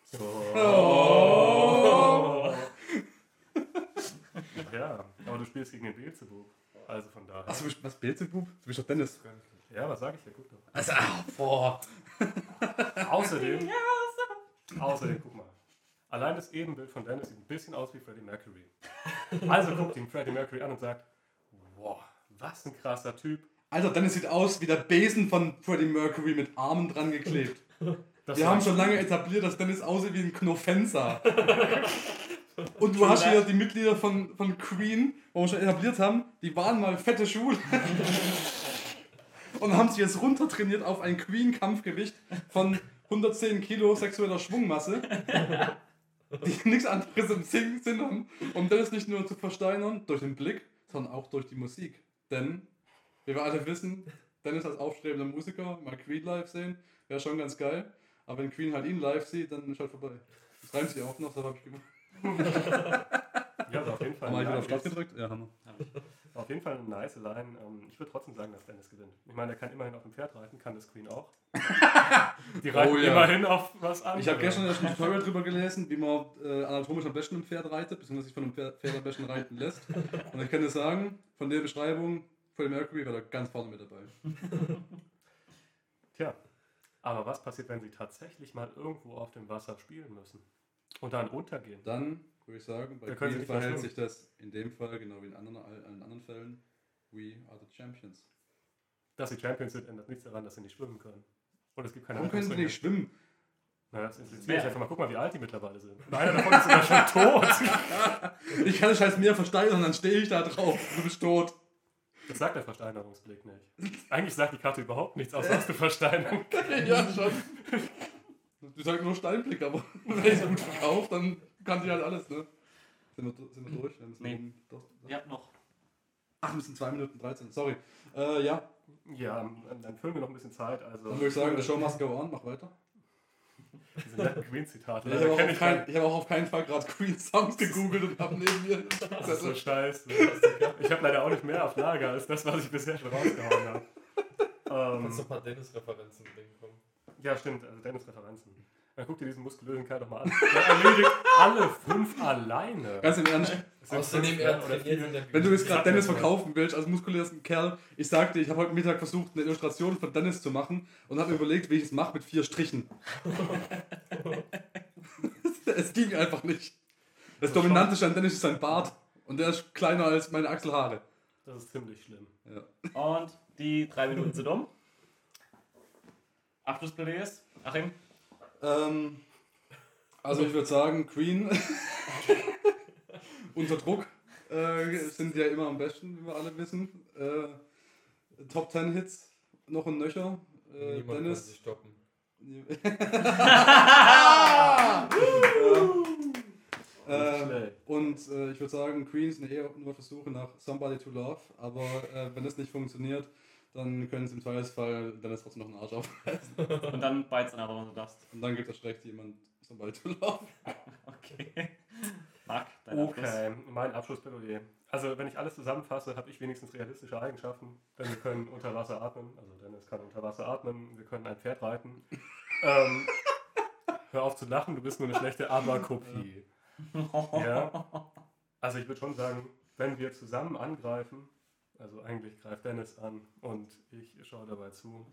So. Oh. Ja, aber du spielst gegen den Beelzebub. Also von daher. Achso, was Beelzebub? Du bist doch Dennis. Ja, was sag ich dir? Guck doch. Also, ah, boah. Außerdem, außerdem, guck mal. Allein das Ebenbild von Dennis sieht ein bisschen aus wie Freddie Mercury. Also guckt ihn Freddie Mercury an und sagt, wow, was ein krasser Typ. Alter, Dennis sieht aus wie der Besen von Freddie Mercury mit Armen dran geklebt. Das Wir haben schon lange etabliert, dass Dennis aussieht wie ein Knofenser. Und du hast wieder die Mitglieder von, von Queen, wo wir schon etabliert haben, die waren mal fette Schwule. Und haben sich jetzt runtertrainiert auf ein Queen-Kampfgewicht von 110 Kilo sexueller Schwungmasse, die nichts anderes im Sinn haben, um Dennis nicht nur zu versteinern durch den Blick, sondern auch durch die Musik. Denn, wie wir alle wissen, Dennis als aufstrebender Musiker mal Queen live sehen, wäre schon ganz geil. Aber wenn Queen halt ihn live sieht, dann ist halt vorbei. Das reimt sich auch noch, das habe ich gemacht. Ja, auf jeden Fall. Haben wir auf Start gedrückt? Ja, Hammer. Auf jeden Fall eine nice Line. Ähm, Ich würde trotzdem sagen, dass Dennis gewinnt. Ich meine, er kann immerhin auf dem Pferd reiten, kann das Queen auch. Die reiten Oh ja. immerhin auf was an. Ich habe gestern ein Tutorial drüber gelesen, wie man äh, anatomisch am besten ein Pferd reitet, beziehungsweise sich von einem Pferd, Pferd am besten reiten lässt. Und ich kann dir sagen, von der Beschreibung, Freddie Mercury war da ganz vorne mit dabei. Tja, aber was passiert, wenn sie tatsächlich mal irgendwo auf dem Wasser spielen müssen? Und dann untergehen? Dann würde ich sagen. Bei Da Queen verhält sich das in dem Fall, genau wie in anderen, allen anderen Fällen, we are the champions. Dass sie Champions sind, ändert nichts daran, dass sie nicht schwimmen können. Und es gibt keine Warum können sie nicht schwimmen? Naja, das impliziert Wer? ich einfach mal. Guck mal, wie alt die mittlerweile sind. Und einer davon ist sogar schon tot. Ich kann das scheiß Meer versteigern, dann stehe ich da drauf. Du bist tot. Das sagt der Versteinerungsblick nicht. Eigentlich sagt die Karte überhaupt nichts, außer hast du Versteinerung. ja, schon. Du sagst nur Steinblick, aber wenn ich es gut verkaufe, dann kann die halt alles, ne? Sind wir, sind wir durch? Wir müssen Nee. eben- doch, doch. Ihr habt noch. Ach, wir sind 2 Minuten 13, sorry. Äh, ja, Ja, dann füllen wir noch ein bisschen Zeit. Also, dann würde ich sagen, the show must go on, mach weiter. Diese netten Queen-Zitate. Ich habe leider auch, auf ich kein, ich hab auch auf keinen Fall gerade Queen Sounds gegoogelt und habe neben mir. Das ist so scheiße. Ich habe leider auch nicht mehr auf Lager als das, was ich bisher schon rausgehauen habe. Kannst du Ähm, ein paar Dennis-Referenzen bringen, komm. ja, stimmt, also Dennis Referenzen. Dann guck dir diesen muskulösen Kerl doch mal an. Er erledigt alle fünf alleine. Ganz im Ernst, Außerdem, er der wenn du jetzt gerade Dennis das verkaufen willst, als muskulösen Kerl, ich sagte, ich habe heute Mittag versucht, eine Illustration von Dennis zu machen und habe mir überlegt, wie ich es mache mit vier Strichen. es ging einfach nicht. Das Dominanteste an Dennis ist sein Bart und der ist kleiner als meine Achselhaare. Das ist ziemlich schlimm. Ja. Und die drei Minuten sind um. Abschlussplädoyers. Achim. Ähm, also ich würde sagen, Queen unter Druck äh, sind ja immer am besten, wie wir alle wissen. Äh, Top 10 Hits, noch ein Nöcher. Äh, Niemand kann Dennis. sich stoppen. äh, Schlecht. und äh, ich würde sagen, Queen sind eher nur auf der Suche nach Somebody to Love, aber äh, wenn das nicht funktioniert, dann können sie im Zweifelsfall Dennis trotzdem noch einen Arsch auf. Und dann beißt aber, wenn du darfst. Und dann gibt es schlecht jemand Somebody to Love. Okay. Marc, dein Abschluss. Okay, mein Abschlussplädoyer. Also, wenn ich alles zusammenfasse, habe ich wenigstens realistische Eigenschaften. Denn wir können unter Wasser atmen. Also, Dennis kann unter Wasser atmen. Wir können ein Pferd reiten. ähm, hör auf zu lachen, du bist nur eine schlechte Aber-Kopie. Ja. Also, ich würde schon sagen, wenn wir zusammen angreifen, also eigentlich greift Dennis an und ich schaue dabei zu.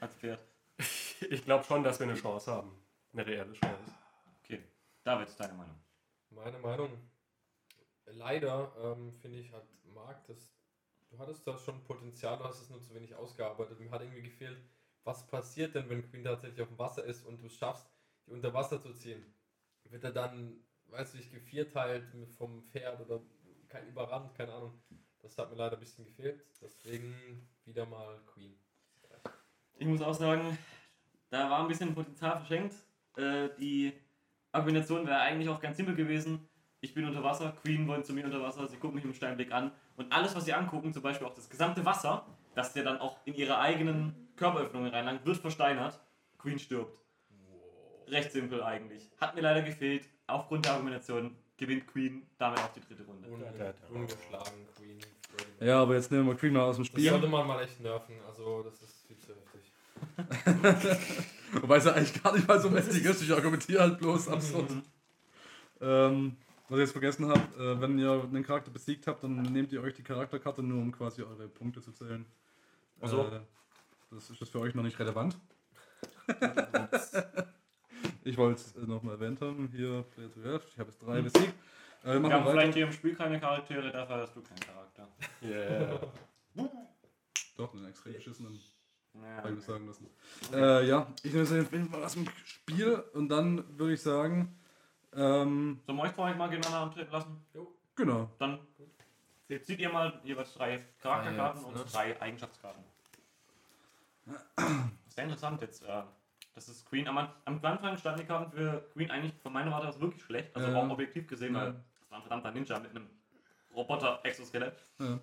Als Pferd. Ich glaube schon, dass wir eine Chance haben. Eine reelle Chance. Okay. David, deine Meinung. Meine Meinung, leider ähm, finde ich, hat Marc das, du hattest da schon Potenzial, du hast es nur zu wenig ausgearbeitet. Mir hat irgendwie gefehlt, was passiert denn, wenn Queen tatsächlich auf dem Wasser ist und du es schaffst, die unter Wasser zu ziehen? Wird er dann, weißt du, nicht gevierteilt vom Pferd oder kein überrannt, keine Ahnung. Das hat mir leider ein bisschen gefehlt, deswegen wieder mal Queen. Ich muss auch sagen, da war ein bisschen Potenzial verschenkt. Äh, die Argumentation wäre eigentlich auch ganz simpel gewesen. Ich bin unter Wasser, Queen wollen zu mir unter Wasser, sie gucken mich im Steinblick an. Und alles, was sie angucken, zum Beispiel auch das gesamte Wasser, das der dann auch in ihre eigenen Körperöffnungen reinlangt, wird versteinert. Queen stirbt. Recht simpel eigentlich. Hat mir leider gefehlt. Aufgrund der Argumentation gewinnt Queen damit auch die dritte Runde. Ungeschlagen, Queen. Ja, aber jetzt nehmen wir Queen mal aus dem Das Spiel. sollte man mal echt nerven, also das ist viel zu heftig. Wobei es ja eigentlich gar nicht mal so mächtig ist. Ich argumentiere halt bloß absurd. ähm, was ich jetzt vergessen habe, äh, wenn ihr einen Charakter besiegt habt, dann nehmt ihr euch die Charakterkarte nur, um quasi eure Punkte zu zählen. Ach so. Äh, das ist das für euch noch nicht relevant. ich wollte es äh, nochmal erwähnt haben. Hier, Player to Earth. ich habe jetzt drei besiegt. Äh, Wir haben vielleicht hier im Spiel keine Charaktere, dafür hast du keinen Charakter. Yeah. Doch, einen extrem beschissenen. Ja, mir sagen lassen. Äh, ja, ich nehme jetzt mal aus dem Spiel und dann würde ich sagen, ähm, Sollen wir euch vorher mal gegeneinander antreten lassen? genau. Dann zieht ihr mal jeweils drei Charakterkarten Drei und jetzt, ne? drei Eigenschaftskarten. Sehr interessant jetzt. Äh, das ist Queen. Am, am Anfang standen die Karten für Queen eigentlich von meiner Warte aus wirklich schlecht. Also Ja. auch objektiv gesehen, Ja. weil das war ein verdammter Ninja mit einem Roboter-Exoskelett. Ja.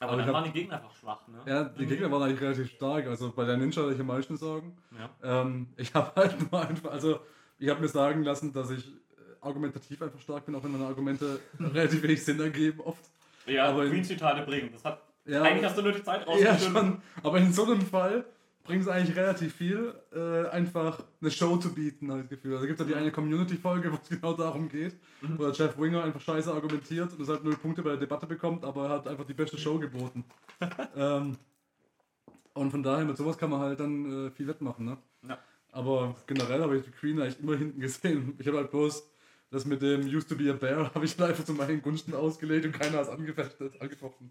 Aber, Aber dann hab- waren die Gegner einfach schwach. Ne? Ja, die Gegner waren eigentlich relativ stark. Also bei der Ninja hatte ich am meisten Sorgen. Ja. Ähm, ich habe halt nur einfach, also ich habe mir sagen lassen, dass ich äh, argumentativ einfach stark bin, auch wenn meine Argumente relativ wenig Sinn ergeben oft. Ja, Aber in- Queens Zitate bringen. Das hat, Ja, eigentlich hast du nur die Zeit ja rausgefunden. schon. Aber in so einem Fall bringt es eigentlich relativ viel, äh, einfach eine Show zu bieten, habe ich das Gefühl. Also gibt es ja die eine Community-Folge, wo es genau darum geht, Mhm. wo der Jeff Winger einfach scheiße argumentiert und deshalb null Punkte bei der Debatte bekommt, aber er hat einfach die beste Show geboten. ähm, und von daher, mit sowas kann man halt dann äh, viel wettmachen, ne? Ja. Aber generell habe ich die Queen eigentlich immer hinten gesehen. Ich habe halt bloß Das mit dem Used to be a Bear habe ich einfach zu meinen Gunsten ausgelegt und keiner hat es angefochten.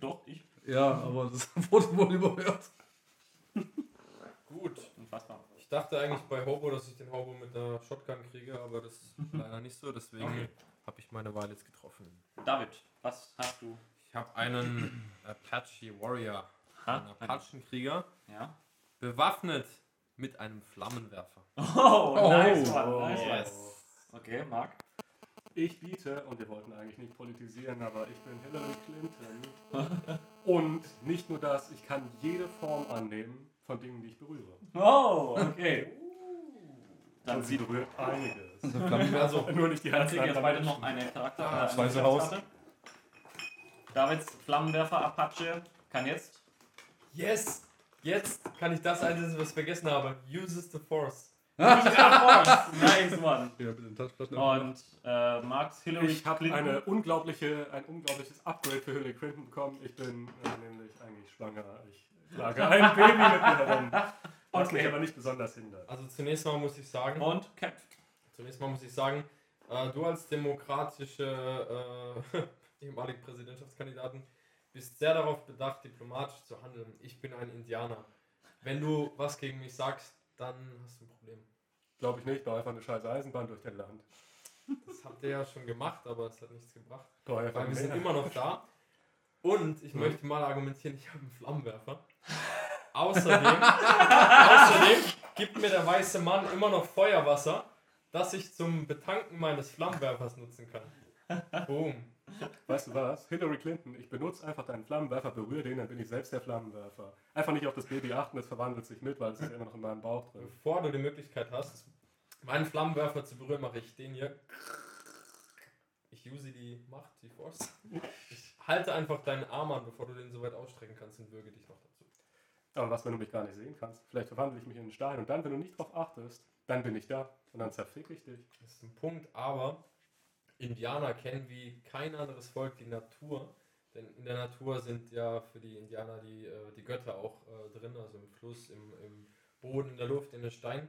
Doch, ich. Ja, aber das wurde wohl überhört. Gut. Unfassbar. Ich dachte eigentlich bei Hobo, dass ich den Hobo mit einer Shotgun kriege, aber das ist leider nicht so, deswegen Okay. habe ich meine Wahl jetzt getroffen. David, was hast du? Ich habe einen Apache Warrior, Ha? einen Apachenkrieger, Ja. bewaffnet mit einem Flammenwerfer. Oh, nice Oh, one, nice yes. one. Okay, Marc. Ich biete, und wir wollten eigentlich nicht politisieren, aber ich bin Hillary Clinton. und nicht nur das, ich kann jede Form annehmen von Dingen, die ich berühre. Oh, okay. Dann und sie sieht berührt einiges. Also, nur nicht die Dann kriegen jetzt Herzen. beide noch eine Charakter. Ah, äh. Davids Flammenwerfer Apache kann jetzt. yes! Jetzt kann ich das einsetzen, was ich vergessen habe. Uses the Force. nice one. Ja. Und äh, Marks Hillary Ich habe Clinton. eine unglaubliche, ein unglaubliches Upgrade für Hillary Clinton bekommen. Ich bin äh, nämlich eigentlich schwanger. Ich trage ein Baby mit mir herum. Was mich Okay. aber nicht besonders hindert. Also zunächst mal muss ich sagen, Und kämpft. zunächst mal muss ich sagen, äh, du als demokratische äh, ehemalige Präsidentschaftskandidaten bist sehr darauf bedacht, diplomatisch zu handeln. Ich bin ein Indianer. Wenn du was gegen mich sagst, dann hast du ein Problem. Glaube ich nicht, baue einfach eine scheiß Eisenbahn durch dein Land. Das habt ihr ja schon gemacht, aber es hat nichts gebracht. Weil wir sind immer noch da. Und ich Mhm. möchte mal argumentieren, ich habe einen Flammenwerfer. Außerdem, außerdem gibt mir der weiße Mann immer noch Feuerwasser, das ich zum Betanken meines Flammenwerfers nutzen kann. Boom. Weißt du was? Hillary Clinton, ich benutze einfach deinen Flammenwerfer, berühre den, dann bin ich selbst der Flammenwerfer. Einfach nicht auf das Baby achten, es verwandelt sich mit, weil es ist immer noch in meinem Bauch drin. Bevor du die Möglichkeit hast, meinen Flammenwerfer zu berühren, mache ich den hier. Ich use die Macht, die Force. Ich halte einfach deinen Arm an, bevor du den so weit ausstrecken kannst und würge dich noch dazu. Aber was, wenn du mich gar nicht sehen kannst? Vielleicht verwandle ich mich in einen Stein und dann, wenn du nicht drauf achtest, dann bin ich da und dann zerfick ich dich. Das ist ein Punkt, aber Indianer kennen wie kein anderes Volk die Natur. Denn in der Natur sind ja für die Indianer die, äh, die Götter auch äh, drin, also im Fluss, im, im Boden, in der Luft, in den Steinen.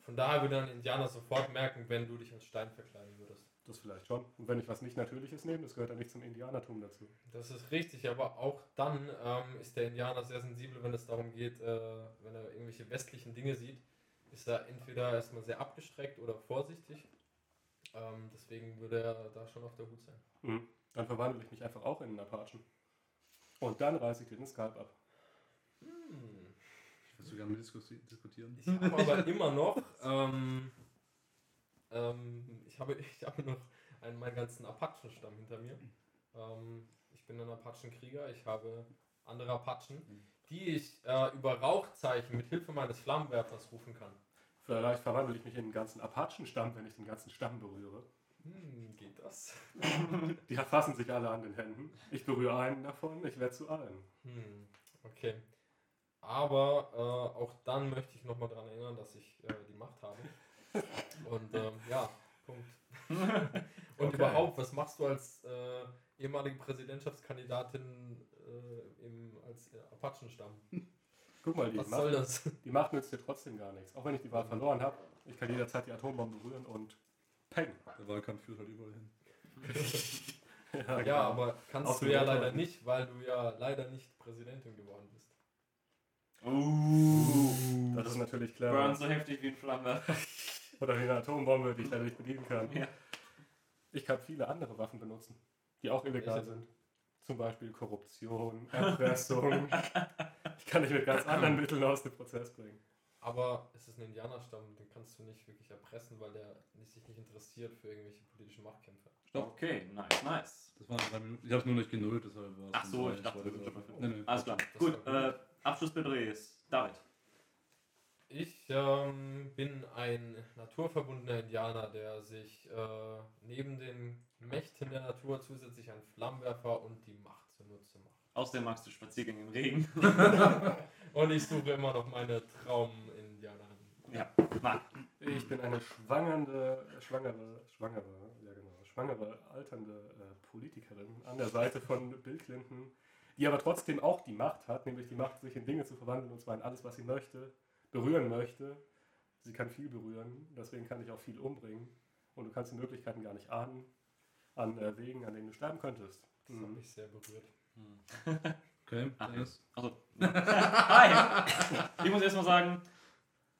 Von daher würde ein Indianer sofort merken, wenn du dich als Stein verkleiden würdest. Das vielleicht schon. Und wenn ich was nicht Natürliches nehme, das gehört ja nicht zum Indianertum dazu. Das ist richtig, aber auch dann ähm, ist der Indianer sehr sensibel, wenn es darum geht, äh, wenn er irgendwelche westlichen Dinge sieht, ist er entweder erstmal sehr abgestreckt oder vorsichtig. Ähm, deswegen würde er da schon auf der Hut sein. Mhm. Dann verwandle ich mich einfach auch in einen Apachen. Und dann reiße ich dir den Skalp ab. Hm. Ich würde sogar mit diskutieren. Ich habe aber immer noch, ähm, ähm, ich, habe, ich habe noch einen, meinen ganzen Apachenstamm hinter mir. Ähm, ich bin ein Apachenkrieger, ich habe andere Apachen, die ich äh, über Rauchzeichen mit Hilfe meines Flammenwerfers rufen kann. Vielleicht verwandle ich mich in einen ganzen Apachenstamm, wenn ich den ganzen Stamm berühre. Hm, geht das? Die fassen sich alle an den Händen. Ich berühre einen davon, ich werde zu allen. Hm, okay. Aber äh, auch dann möchte ich nochmal daran erinnern, dass ich äh, die Macht habe. Und ähm, ja, Punkt. Und Okay. überhaupt, was machst du als äh, ehemalige Präsidentschaftskandidatin äh, im, als Apachenstamm? Guck mal, die Was Macht, soll das? die Macht nützt dir trotzdem gar nichts. Auch wenn ich die Wahl verloren habe, ich kann jederzeit die Atombombe berühren und peng. Der Wahlkampf führt halt überall hin. Ja, Ja, genau. aber kannst Aus du ja leider nicht, weil du ja leider nicht Präsidentin geworden bist. Uh. Das ist natürlich Burn clever. so heftig wie ein Flammenwerfer. Oder wie eine Atombombe, die ich leider nicht bedienen kann. Ja. Ich kann viele andere Waffen benutzen, die auch illegal Welche? sind. Zum Beispiel Korruption, Erpressung. ich kann dich mit ganz anderen Mitteln aus dem Prozess bringen. Aber es ist ein Indianerstamm, den kannst du nicht wirklich erpressen, weil der sich nicht interessiert für irgendwelche politischen Machtkämpfe. Okay, nice, nice. Das waren drei Minuten. Ich habe es nur nicht genullt, deshalb war es Ach so, ich dachte, wollte wir sind schon bei Nee, nee. Alles klar. Das Gut, äh, Abschlussbedreh ist David. Ich ähm, bin ein naturverbundener Indianer, der sich äh, neben den Mächten der Natur zusätzlich einen Flammenwerfer und die Macht zunutze macht. Außerdem magst du Spaziergänge im Regen. Und ich suche immer noch meine Traum-Indianerin. ja, Marc. Ich bin eine schwangere, schwangere, schwangere, ja genau, schwangere, alternde äh, Politikerin an der Seite von Bill Clinton, die aber trotzdem auch die Macht hat, nämlich die Macht, sich in Dinge zu verwandeln, und zwar in alles, was sie möchte, berühren möchte. Sie kann viel berühren, deswegen kann ich auch viel umbringen. Und du kannst die Möglichkeiten gar nicht ahnen an äh, Wegen, an denen du sterben könntest. Das hat Mhm. mich sehr berührt. Okay, Ah, Dennis. Also, hi. Ich muss erstmal sagen,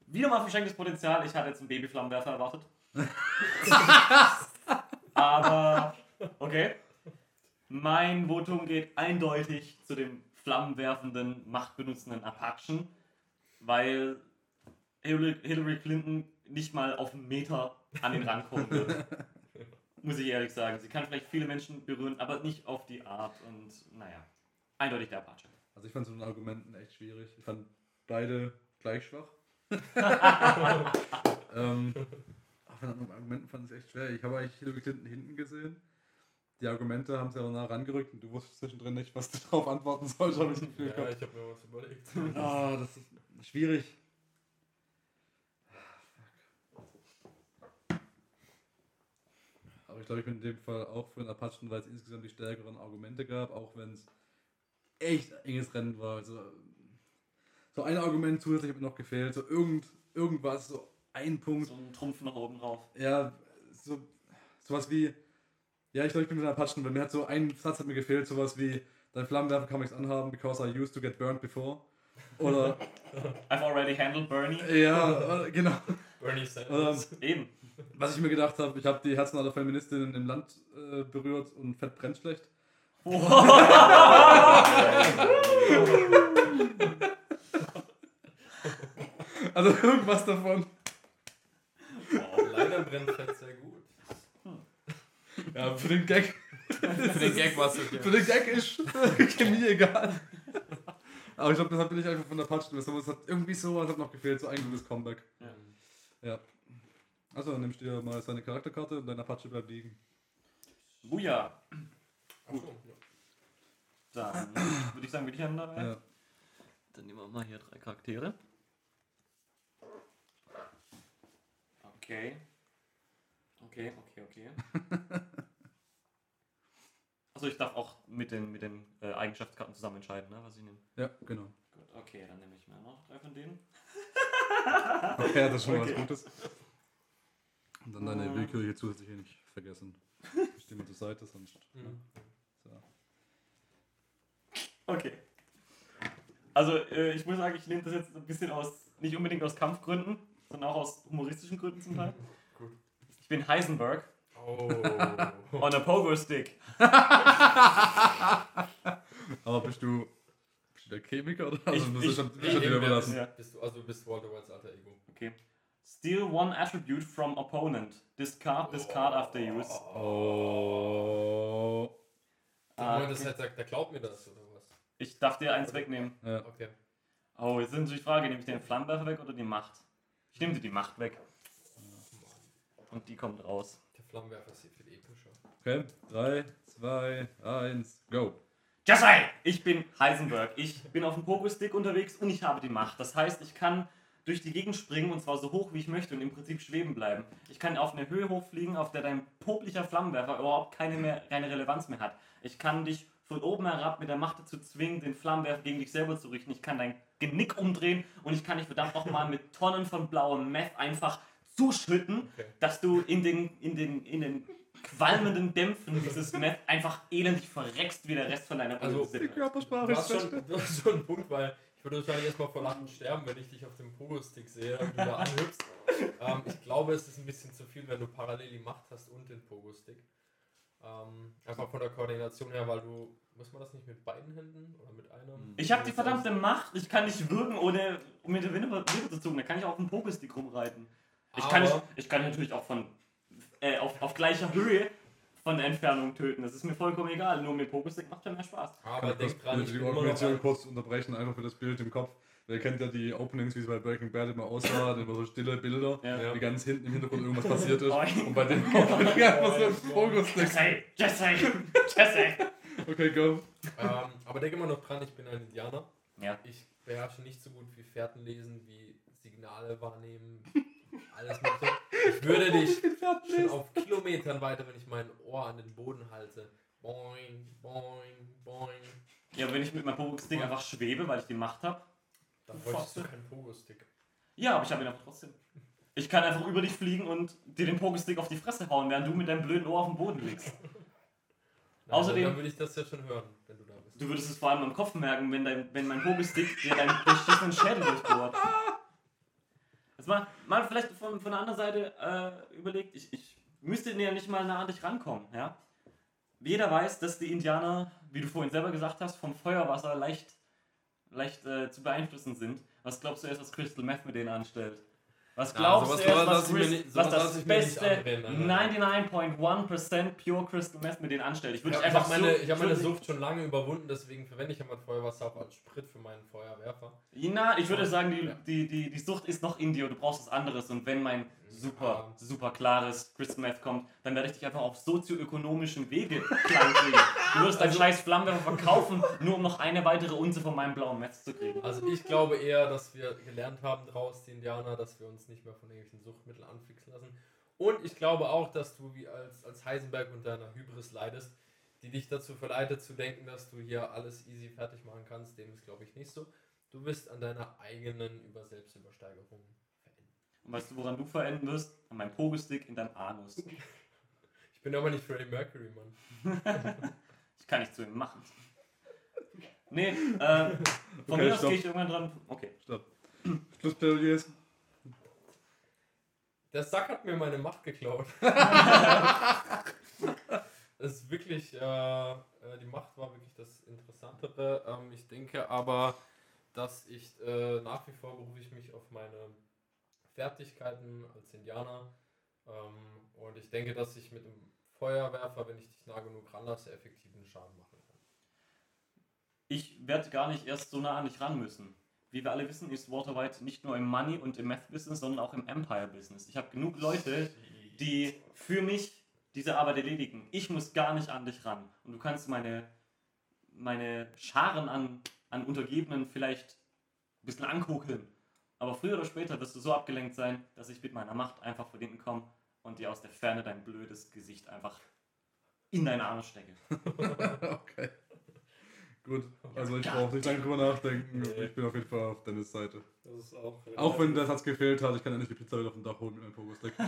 wieder mal verschenktes Potenzial. Ich hatte jetzt einen Babyflammenwerfer erwartet. Aber, okay. Mein Votum geht eindeutig zu dem flammenwerfenden, machtbenutzenden Apachen, weil Hillary Hillary Clinton nicht mal auf einen Meter an den Rand kommen wird. Muss ich ehrlich sagen. Sie kann vielleicht viele Menschen berühren, aber nicht auf die Art. Und naja, eindeutig der Apache. Also ich fand so den Argumenten echt schwierig. Ich fand beide gleich schwach. ähm, Argumenten fand ich es echt schwer. Ich habe eigentlich Hillary Clinton hinten gesehen. Die Argumente haben sie aber nah rangerückt und du wusstest zwischendrin nicht, was du darauf antworten sollst, habe ich das Gefühl Ja, gehabt. ich habe mir was überlegt. Ah, das ist schwierig. Aber ich glaube, ich bin in dem Fall auch für den Apachen, weil es insgesamt die stärkeren Argumente gab, auch wenn es echt enges Rennen war. Also, so ein Argument zusätzlich hat mir noch gefehlt, so irgend, irgendwas, so ein Punkt. So ein Trumpf nach oben drauf. Ja, so sowas wie, ja, ich glaube, ich bin mit den Apachen, weil mir hat so ein Satz hat mir gefehlt, sowas wie, dein Flammenwerfer kann man nichts anhaben, because I used to get burned before. Oder, I've already handled Bernie. ja, genau. Bernie Sanders. Eben. Was ich mir gedacht habe, ich habe die Herzen aller Feministinnen im Land äh, berührt und Fett brennt schlecht. Also irgendwas davon. Leider brennt Fett sehr gut. Ja, für den Gag, Für den Gag war es okay. für den Gag ist Chemie egal. Aber ich glaube, deshalb bin ich einfach von der Patschen. Es hat irgendwie sowas hat noch gefehlt, so ein gutes Comeback. Ja. Also, dann nimmst du dir mal seine Charakterkarte und dein Apache bleibt liegen. Buja. Ja. Dann würde ich sagen, bin ich an dabei. Ja. Dann nehmen wir mal hier drei Charaktere. Okay. Okay, okay, okay. Also ich darf auch mit den, mit den äh, Eigenschaftskarten zusammen entscheiden, ne, was ich nehme. Ja, genau. Gut, okay, dann nehme ich mir noch drei von denen. Okay, das ist schon mal Okay. was Gutes. Und dann deine Mhm. willkürliche zusätzliche nicht vergessen. Ich stehe mal zur Seite, sonst. Mhm. So. Okay. Also äh, ich muss sagen, ich nehme das jetzt ein bisschen aus, nicht unbedingt aus Kampfgründen, sondern auch aus humoristischen Gründen zum Teil. Gut. Ich bin Heisenberg Oh. on a Pogo Stick. Aber bist du, bist du der Chemiker oder? Also, Ich- das ich- ist schon, ich- schon wer überlassen. bist, Ja. bist du, also du bist Walter Whites alter Ego. Okay. Steal one attribute from opponent. Discard this card after use. Oh. Ah, das hat gesagt, der glaubt mir das oder was? Ich darf dir eins wegnehmen. Ja. Okay. Oh, jetzt ist natürlich die Frage, nehme ich den Flammenwerfer weg oder die Macht? Ich nehme dir die Macht weg. Und die kommt raus. Der Flammenwerfer ist hier viel epischer. Okay, 3, 2, 1, go. Jesse! Ich bin Heisenberg. Ich bin auf dem Pogo-Stick unterwegs und ich habe die Macht. Das heißt, ich kann durch die Gegend springen und zwar so hoch wie ich möchte und im Prinzip schweben bleiben. Ich kann auf eine Höhe hochfliegen, auf der dein poplicher Flammenwerfer überhaupt keine, mehr, keine Relevanz mehr hat. Ich kann dich von oben herab mit der Macht dazu zwingen, den Flammenwerfer gegen dich selber zu richten. Ich kann dein Genick umdrehen und ich kann dich verdammt nochmal mit Tonnen von blauem Meth einfach zuschütten, Okay. dass du in den, in den, in den qualmenden Dämpfen dieses Meth einfach elendig verreckst wie der Rest von deiner Also, Besinnung. Körpersprache hast, schon, du hast schon einen Punkt, weil ich würde wahrscheinlich erstmal vor Lachen sterben, wenn ich dich auf dem Pogo-Stick sehe und du da anhüpfst. ähm, ich glaube, es ist ein bisschen zu viel, wenn du parallel die Macht hast und den Pogo-Stick. Ähm, einfach von der Koordination her, weil du. Muss man das nicht mit beiden Händen oder mit einem? Ich habe die verdammte Macht, ich kann nicht wirken, ohne um mir die Wimper zu zucken. Da kann ich auch auf dem Pokestick rumreiten. Ich kann, Aber- nicht, ich kann natürlich auch von äh, auf, auf gleicher Höhe von der Entfernung töten. Das ist mir vollkommen egal. Nur mit Pokestick macht ja mehr Spaß. Aber ich denk kurz dran, ich die ein- kurz unterbrechen, einfach für das Bild im Kopf. Wer kennt ja die Openings, wie es bei Breaking Bad immer aussah, immer so stille Bilder, Ja. wie ganz hinten im Hintergrund irgendwas passiert ist. Und bei dem Opening einfach so ein Fokus Jesse! Jesse! Jesse! Okay, go. Ähm, aber denk immer noch dran, ich bin ein Indianer. Ja. Ich beherrsche nicht so gut wie Fährten lesen, wie Signale wahrnehmen, alles mögliche. Ich würde dich schon auf Kilometern weiter, wenn ich mein Ohr an den Boden halte. Boing, boing, boing. Ja, wenn ich mit meinem Pokestick einfach schwebe, weil ich die Macht habe. Dann Du bräuchtest du keinen Pogo-Stick. Ja, aber ich habe ihn einfach trotzdem. Ich kann einfach über dich fliegen und dir den Pokestick auf die Fresse hauen, während du mit deinem blöden Ohr auf dem Boden liegst. Na, Außerdem- Dann würde ich das ja schon hören, wenn du da bist. Du würdest es vor allem im Kopf merken, wenn, dein, wenn mein Pokestick dir deinen beschissenen Schädel durchbohrt. Jetzt mal, mal vielleicht von, von der anderen Seite äh, überlegt, ich, ich müsste ja nicht mal nah an dich rankommen, ja? Jeder weiß, dass die Indianer, wie du vorhin selber gesagt hast, vom Feuerwasser leicht, leicht äh, zu beeinflussen sind. Was glaubst du erst, was Crystal Meth mit denen anstellt? Was glaubst sowas du erst, was, ich Chris, nicht- was das ich beste anreden, Alter. 99.1% Pure Crystal Meth mit denen anstellt? Ich würde Ich habe einfach meine, ich hab meine Sucht schon lange überwunden, deswegen verwende ich ja mein Feuerwasser auch als Sprit für meinen Feuerwerfer. Na, ich würde sagen, die, Ja. die, die, die Sucht ist noch in dir, du brauchst was anderes. Und wenn mein super, super klares Crystal Meth kommt, dann werde ich dich einfach auf sozioökonomischen Wege klein kriegen. Du wirst deinen Also- scheiß Flammenwerfer verkaufen, nur um noch eine weitere Unze von meinem blauen Meth zu kriegen. Also ich glaube eher, dass wir gelernt haben draus, die Indianer, dass wir uns nicht mehr von irgendwelchen Suchtmitteln anfixen lassen. Und ich glaube auch, dass du wie als, als Heisenberg unter einer Hybris leidest, die dich dazu verleitet zu denken, dass du hier alles easy fertig machen kannst. Dem ist glaube ich nicht so. Du wirst an deiner eigenen Über Selbstübersteigerung. Und weißt du, woran du verenden wirst? An meinem Pogestick in deinem Anus. Ich bin aber nicht Freddie Mercury, Mann. Ich kann nicht zu ihm machen. Nee, äh, von Okay, mir aus gehe ich irgendwann dran. Okay. Stopp. Schlussplädoyers. Der Sack hat mir meine Macht geklaut. das ist wirklich, äh, äh, die Macht war wirklich das Interessantere. Ähm, ich denke aber, dass ich äh, nach wie vor berufe ich mich auf meine Fertigkeiten als Indianer. Ähm, und ich denke, dass ich mit dem Feuerwerfer, wenn ich dich nah genug ranlasse, effektiven Schaden machen kann. Ich werde gar nicht erst so nah an dich ran müssen. Wie wir alle wissen, ist Walter White nicht nur im Money- und im Meth-Business, sondern auch im Empire-Business. Ich habe genug Leute, die für mich diese Arbeit erledigen. Ich muss gar nicht an dich ran. Und du kannst meine, meine Scharen an, an Untergebenen vielleicht ein bisschen ankugeln. Aber früher oder später wirst du so abgelenkt sein, dass ich mit meiner Macht einfach von hinten komme und dir aus der Ferne dein blödes Gesicht einfach in deine Arme stecke. okay. Gut, also ich brauche nicht lange drüber nachdenken. Nee. Ich bin auf jeden Fall auf Dennis Seite. Das ist auch. Auch wenn der Satz gefehlt hat, ich kann endlich die Pizza wieder vom Dach holen mit meinem Pogostick.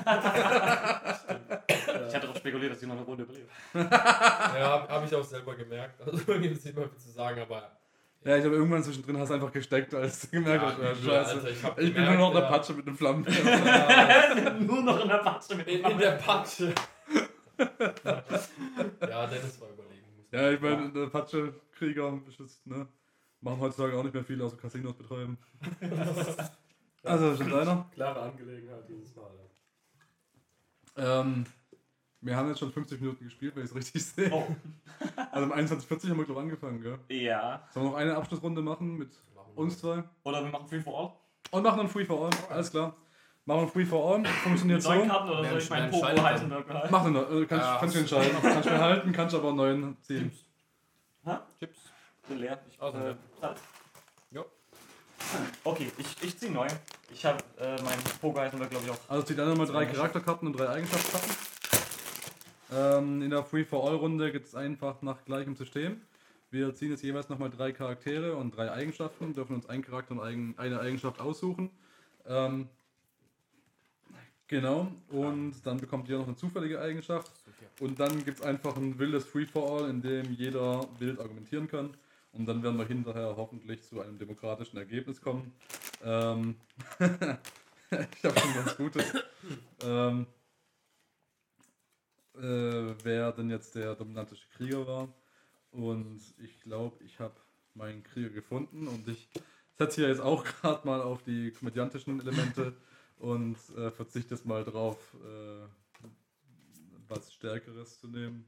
Ich hatte darauf spekuliert, dass ich noch eine Runde überlebe. Ja, habe hab ich auch selber gemerkt. Also gibt es nicht mehr viel zu sagen, aber. Ja, ich habe irgendwann zwischendrin hast du einfach gesteckt, als du gemerkt hast, ja, scheiße. Alter, ich, Ich bin nur noch eine ja, Patsche mit einem Flammen. Nur noch in der Patsche mit In, in der Patsche. ja, Dennis war überlegen. ja, ich meine, der Patsche-Krieger ist jetzt, ne? Machen heutzutage auch nicht mehr viel außer Casinos betreiben. Also, schon deiner? Klare Angelegenheit dieses Mal. Ähm, wir haben jetzt schon 50 Minuten gespielt, wenn ich es richtig sehe. Oh. Also um 21.40 haben wir, glaube ich, angefangen, gell? Ja. Sollen wir noch eine Abschlussrunde machen mit Machen wir. uns zwei? Oder wir machen Free for All. Und machen einen Free for All, alles klar. Machen einen Free for All, funktioniert Mit so. neuen Karten oder soll ich meinen Popo behalten? Mach eine, äh, kannst, Ja. kannst du entscheiden. kannst du behalten, kannst aber einen neuen ziehen. Chips. Bin leer. Ich, Also, äh, ja. Zeit. Jo. Okay, ich, ich ziehe neu. Ich habe äh, meinen Pogo Heisenberg, glaube ich, auch. Also zieht einer mal drei. Charakterkarten und drei Eigenschaftskarten. Ähm, in der Free for All Runde geht es einfach nach gleichem System. Wir ziehen jetzt jeweils nochmal drei Charaktere und drei Eigenschaften, dürfen uns einen Charakter und eine Eigenschaft aussuchen. Ähm, genau, und dann bekommt ihr noch eine zufällige Eigenschaft. Und dann gibt es einfach ein wildes Free for All, in dem jeder wild argumentieren kann. Und dann werden wir hinterher hoffentlich zu einem demokratischen Ergebnis kommen. Ähm, ich habe schon ganz Gutes. ähm, äh, wer denn jetzt der dominantische Krieger war. Und ich glaube, ich habe meinen Krieger gefunden und ich setze hier jetzt auch gerade mal auf die komödiantischen Elemente und äh, verzichte jetzt mal drauf, äh, was Stärkeres zu nehmen.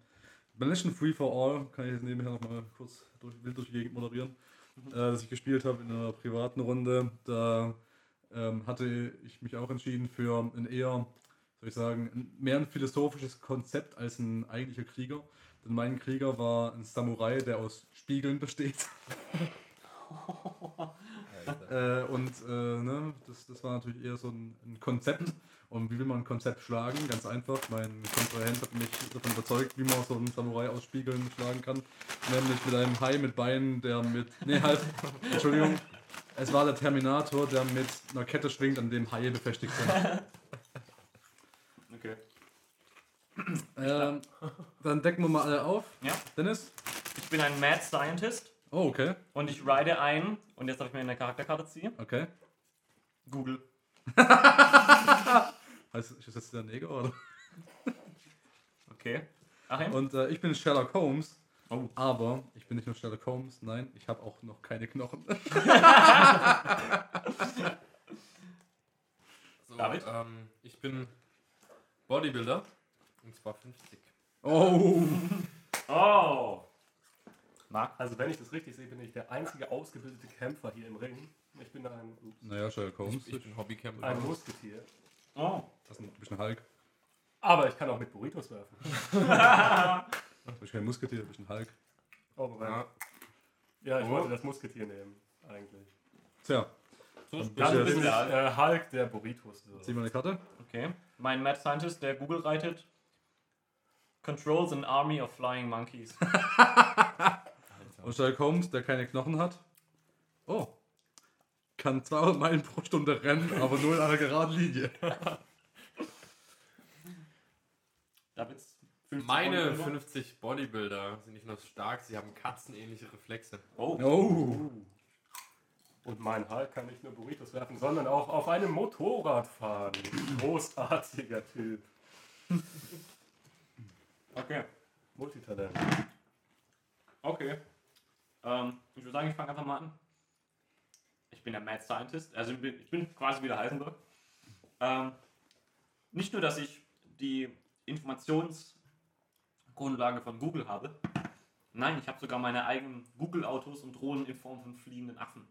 Mansion Free for All kann ich jetzt nebenher noch mal kurz durch, wild durch die Gegend moderieren, äh, das ich gespielt habe in einer privaten Runde. Da ähm, hatte ich mich auch entschieden für ein eher, soll ich sagen, mehr ein philosophisches Konzept als ein eigentlicher Krieger. Denn mein Krieger war ein Samurai, der aus Spiegeln besteht. Äh, und äh, ne, das, das war natürlich eher so ein, ein Konzept. Und wie will man ein Konzept schlagen? Ganz einfach. Mein Kontrahent hat mich davon überzeugt, wie man so einen Samurai aus Spiegeln schlagen kann. Nämlich mit einem Hai mit Beinen, der mit. Nee, halt. Entschuldigung. Es war der Terminator, der mit einer Kette schwingt, an dem Haie befestigt sind. Ähm, dann decken wir mal alle auf. Ja. Dennis? Ich bin ein Mad Scientist Oh, okay. und ich ride ein, und jetzt darf ich mir eine Charakterkarte ziehen. Okay. Google. Heißt, ist das jetzt der Neger, oder? Okay. Achim? Und äh, ich bin Sherlock Holmes. Oh. Aber ich bin nicht nur Sherlock Holmes, nein, ich habe auch noch keine Knochen. So, David? Ähm, ich bin Bodybuilder. Und zwar 50. Oh. Oh! Marc? Also wenn ich das richtig sehe, bin ich der einzige ausgebildete Kämpfer hier im Ring. Ich bin ein, Naja, Sherlock Holmes. Ich, ich bin Hobbycamper. ein Musketier. Oh. Das ist ein bisschen Hulk. Aber ich kann auch mit Burritos werfen. Du bist kein Musketier, du bist ein Hulk. Oh, Moment. Ja. Ja, ich Oh. wollte das Musketier nehmen, eigentlich. Tja, So Dann bin du ich äh, Hulk, der Burritos zieh wird. mal eine Karte. Okay. Mein Mad Scientist, der Google reitet, controls an army of flying monkeys. Und Sherlock Holmes, der keine Knochen hat. Oh. Kann 200 Meilen pro Stunde rennen, aber nur in einer geraden Linie. Davids 50 Meine Euro. 50 Bodybuilder sind nicht nur stark, sie haben katzenähnliche Reflexe. Oh. Oh. Und mein Hulk kann nicht nur Burritos werfen, sondern auch auf einem Motorrad fahren. Großartiger Typ. Okay. Multitalent. Okay. Ähm, ich würde sagen, ich fange einfach mal an. Ich bin der Mad Scientist, also ich bin, ich bin quasi wie der Heisenberg. Ähm, nicht nur, dass ich die Informationsgrundlage von Google habe, nein, ich habe sogar meine eigenen Google-Autos und Drohnen in Form von fliegenden Affen.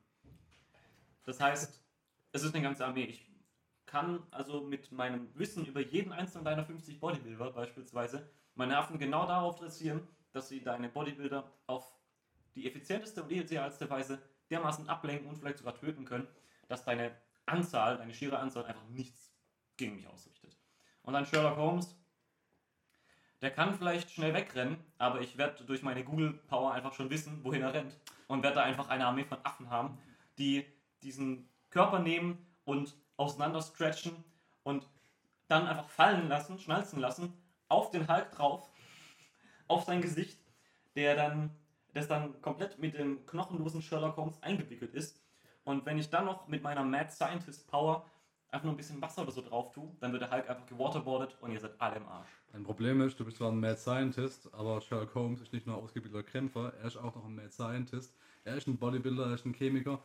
Das heißt, es ist eine ganze Armee. Ich kann also mit meinem Wissen über jeden einzelnen deiner 50 Bodybuilder beispielsweise meine Affen genau darauf dressieren, dass sie deine Bodybuilder auf die effizienteste und idealste Weise dermaßen ablenken und vielleicht sogar töten können, dass deine Anzahl, deine schiere Anzahl einfach nichts gegen mich ausrichtet. Und ein Sherlock Holmes, der kann vielleicht schnell wegrennen, aber ich werde durch meine Google Power einfach schon wissen, wohin er rennt. Und werde da einfach eine Armee von Affen haben, die diesen Körper nehmen und auseinander stretchen und dann einfach fallen lassen, schnalzen lassen, auf den Hulk drauf, auf sein Gesicht, der dann, das dann komplett mit dem knochenlosen Sherlock Holmes eingewickelt ist. Und wenn ich dann noch mit meiner Mad Scientist Power einfach nur ein bisschen Wasser oder so drauf tue, dann wird der Hulk einfach gewaterboardet und ihr seid alle im Arsch. Ein Problem ist, du bist zwar ein Mad Scientist, aber Sherlock Holmes ist nicht nur ausgebildeter Kämpfer, er ist auch noch ein Mad Scientist. Er ist ein Bodybuilder, er ist ein Chemiker.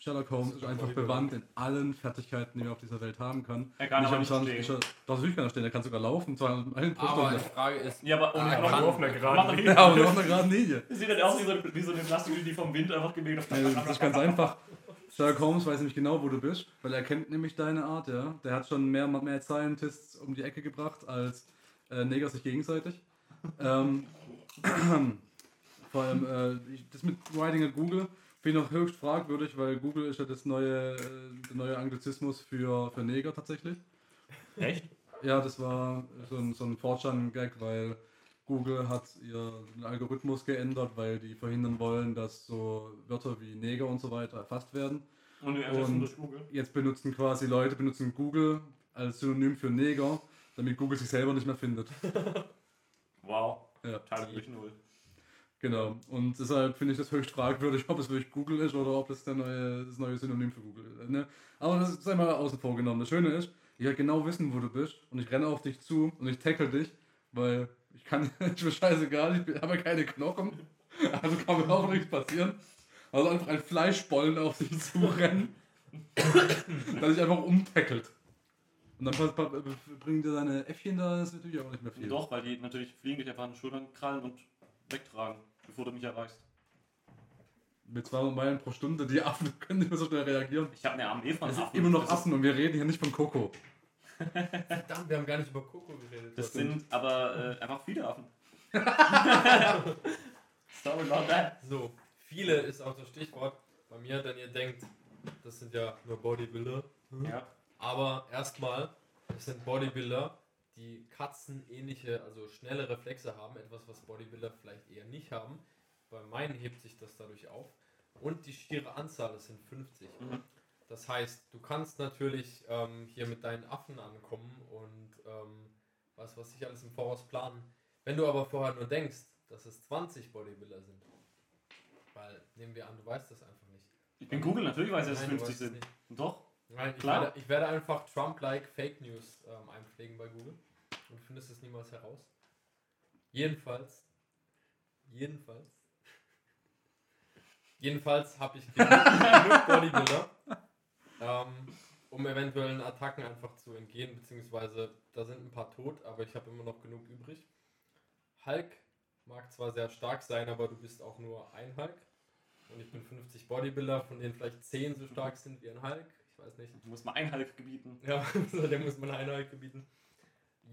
Sherlock Holmes ist einfach Bodybuilder. bewandt in allen Fertigkeiten, die man auf dieser Welt haben kann. Er kann aber nicht stehen. ist er, doch, natürlich kann er stehen, er kann sogar laufen, 200 Meilen pro Aber die Stunde. Frage ist, Ja, aber ohne Ah, auf einer geraden Linie. Ja, aber nur auf einer geraden Linie. Das sieht halt aus wie so, wie so eine Plastik, die vom Wind einfach gemäht Ja, das ist ganz einfach. Sherlock Holmes weiß nämlich genau, wo du bist, weil er kennt nämlich deine Art, ja. Der hat schon mehr Mad Scientists um die Ecke gebracht als äh, Neger sich gegenseitig. ähm, vor allem, äh, das mit Writing at Google finde ich noch höchst fragwürdig, weil Google ist ja das neue, äh, der neue Anglizismus für, für Neger tatsächlich. Echt? Ja, das war so ein, so ein 4chan-Gag, weil Google hat ihren Algorithmus geändert, weil die verhindern wollen, dass so Wörter wie Neger und so weiter erfasst werden. Und Und-. Jetzt benutzen quasi Leute benutzen Google als Synonym für Neger, damit Google sich selber nicht mehr findet. Wow. Ja, Teile durch Null. Genau. Und deshalb finde ich das höchst fragwürdig, ob es wirklich Google ist oder ob das der neue, das neue Synonym für Google ist. Ne? Aber das ist einmal außen vor genommen. Das Schöne ist, ich werde genau wissen, wo du bist und ich renne auf dich zu und ich tackle dich, weil ich kann, ist mir scheißegal, ich habe ja keine Knochen, also kann mir auch nichts passieren. Also einfach ein Fleischbollen auf dich zurennen, dass ich einfach umtackelt. Und dann bringen dir deine Äffchen da, das ist natürlich auch nicht mehr viel. Doch, weil die natürlich fliegen dich einfach an den Schultern krallen und wegtragen, bevor du mich erreichst. Mit 200 Meilen pro Stunde, die Affen können nicht mehr so schnell reagieren. Ich habe eine Armee von Es sind Affen. immer noch das Affen und wir reden hier nicht von Coco. verdammt, wir haben gar nicht über Coco geredet. Das sind aber äh, einfach viele Affen. Sorry about that. So, viele ist auch das Stichwort bei mir, denn ihr denkt, das sind ja nur Bodybuilder. Ja. Aber erstmal, es sind Bodybuilder, die katzenähnliche, also schnelle Reflexe haben, etwas, was Bodybuilder vielleicht eher nicht haben. Bei meinen hebt sich das dadurch auf. und die schiere Anzahl, das sind 50. Mhm. Das heißt, du kannst natürlich ähm, hier mit deinen Affen ankommen und ähm, was, was ich alles im Voraus planen. Wenn du aber vorher nur denkst, dass es 20 Bodybuilder sind, weil nehmen wir an, du weißt das einfach nicht. Ich bin Google, natürlich weiß ich, dass es Nein, du 50 weißt es sind. Doch. Nein, ich werde, ich werde einfach Trump-like Fake News ähm, einpflegen bei Google und du findest es niemals heraus. Jedenfalls, jedenfalls, jedenfalls habe ich genug, genug Bodybuilder, ähm, um eventuellen Attacken einfach zu entgehen, beziehungsweise da sind ein paar tot, aber ich habe immer noch genug übrig. Hulk mag zwar sehr stark sein, aber du bist auch nur ein Hulk. Und ich bin 50 Bodybuilder, von denen vielleicht 10 so stark sind wie ein Hulk. Weiß nicht. Du musst mal Einhalt gebieten. Ja, der muss man Einheit gebieten.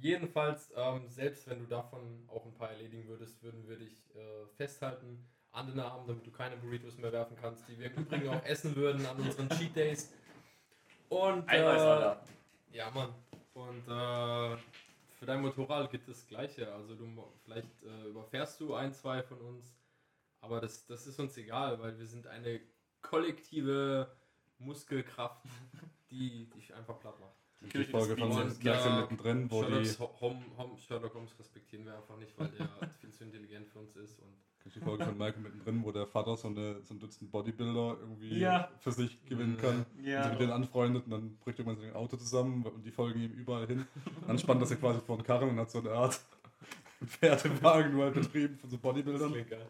Jedenfalls, ähm, selbst wenn du davon auch ein paar erledigen würdest, würden wir dich äh, festhalten an den Armen, damit du keine Burritos mehr werfen kannst, die wir im Übrigen auch essen würden an unseren Cheat Days. Und äh, Alter. ja, Mann. Und äh, für dein Motorrad gibt es das Gleiche. Also du vielleicht äh, überfährst du ein, zwei von uns, aber das, das ist uns egal, weil wir sind eine kollektive Muskelkraft, die dich einfach platt macht. Die Kirche Folge von gleich so Ja, mittendrin, wo die, Sherlock's Hom Hom Sherlock Holmes respektieren wir einfach nicht, weil der viel zu intelligent für uns ist. Und die Folge von Michael mittendrin, wo der Vater so, eine, so ein Dutzend Bodybuilder irgendwie Ja. für sich gewinnen kann. Ja. Und sich mit denen anfreundet und dann bricht irgendwann sein Auto zusammen und die folgen ihm überall hin. Dann spannt er sich quasi vor den Karren und hat so eine Art Pferd im Wagen nur halt betrieben von so Bodybuildern. klingt geil.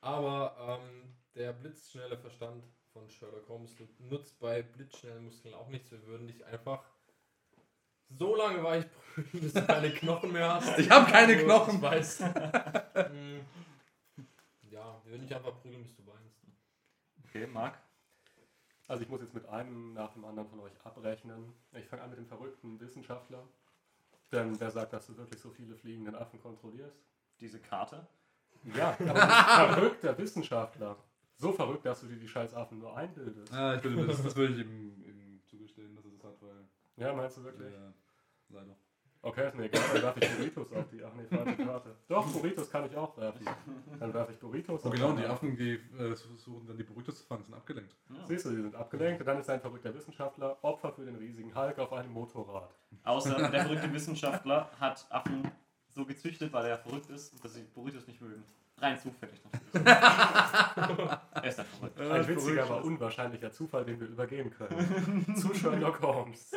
Aber ähm, der blitzschnelle Verstand von Sherlock Holmes nutzt bei blitzschnellen Muskeln auch nichts. Wir würden dich einfach so lange weich prügeln, bis du keine Knochen mehr hast. Ich hab keine Du- Knochen. Ich weiß. Mm. ja, wir würden dich einfach prügeln, bis du weinst. Okay, Marc. Also ich muss jetzt mit einem nach dem anderen von euch abrechnen. Ich fange an mit dem verrückten Wissenschaftler. Denn wer sagt, dass du wirklich so viele fliegenden Affen kontrollierst? Diese Karte. Ja, aber ein verrückter Wissenschaftler. So verrückt, dass du dir die scheiß Affen nur einbildest. Ah, ich würde, das, das würde ich ihm, ihm zugestehen, dass er das hat, weil. Ja, meinst du wirklich? Ja, leider. Okay, ist mir egal, dann werfe ich Burritos auf die. Ach nee, falsche Karte. Doch, Burritos kann ich auch werfen. Dann werfe ich Burritos Oh, auf genau, und die die Affen, die äh, versuchen dann die Burritos zu fangen, sind abgelenkt. Ja. Siehst du, die sind abgelenkt. Und dann ist ein verrückter Wissenschaftler Opfer für den riesigen Hulk auf einem Motorrad. Außer der verrückte Wissenschaftler hat Affen so gezüchtet, weil er verrückt ist, dass sie Burritos nicht mögen. Rein zufällig er ist ja verrückt. Ein witziger, aber unwahrscheinlicher Zufall, den wir übergehen können. Zu Sherlock Holmes.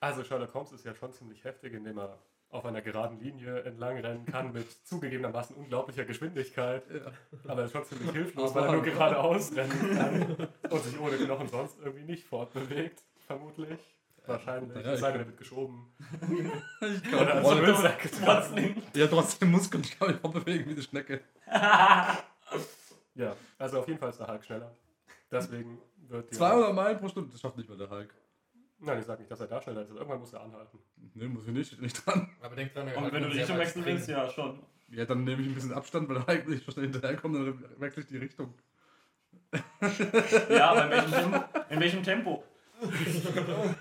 Also Sherlock Holmes ist ja schon ziemlich heftig, indem er auf einer geraden Linie entlang rennen kann mit zugegebenermaßen unglaublicher Geschwindigkeit. Aber er ist schon ziemlich hilflos, weil er nur geradeaus rennen kann und sich ohne Knochen sonst irgendwie nicht fortbewegt, vermutlich. Wahrscheinlich. Ja, Es sei ich- denn, er wird geschoben. Ich Oder als Rolle- Müllsack getragen. Ja, trotzdem Muskeln, ich kann mich vorbewegen wie eine Schnecke. Ja, also auf jeden Fall ist der Hulk schneller. Deswegen wird die 200 Meilen pro Stunde, das schafft nicht mal der Hulk. Nein, ich sag nicht, dass er da schneller ist. aber Irgendwann muss er anhalten. Ne, muss ich nicht, nicht dran. Aber denk dran, Und wenn du die Richtung wechseln willst, ja schon. Ja, dann nehme ich ein bisschen Abstand, weil der Hulk nicht so schnell hinterherkommt, dann wechsle ich die Richtung. Ja, aber in welchem, in welchem Tempo?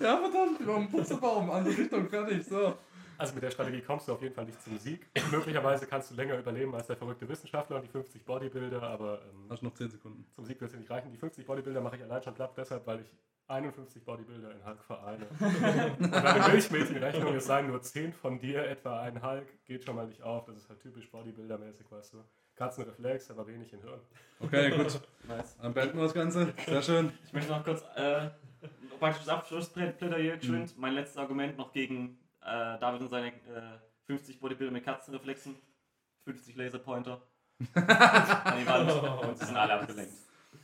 Ja, verdammt, über den Putzebaum, andere Richtung, fertig, so. Also mit der Strategie kommst du auf jeden Fall nicht zum Sieg. Möglicherweise kannst du länger überleben als der verrückte Wissenschaftler und die 50 Bodybuilder, aber ähm, Hast noch 10 Sekunden. zum Sieg wird es nicht reichen. Die 50 Bodybuilder mache ich allein schon platt, deshalb, weil ich 51 Bodybuilder in Hulk vereine. und eine Milchmädchenrechnung, es seien nur 10 von dir, etwa ein Hulk, geht schon mal nicht auf. Das ist halt typisch Bodybuilder-mäßig, weißt du. Katzenreflex, aber wenig in Hirn. Okay, gut. Nice. Dann beenden wir das Ganze. Sehr schön. Ich möchte noch kurz äh, praktisch das Abschlussplädoyer geschwind. Mein letztes Argument noch gegen äh, David und seine äh, 50 Bodybuilder mit Katzenreflexen, 50 Laserpointer. Und sie sind alle abgelenkt.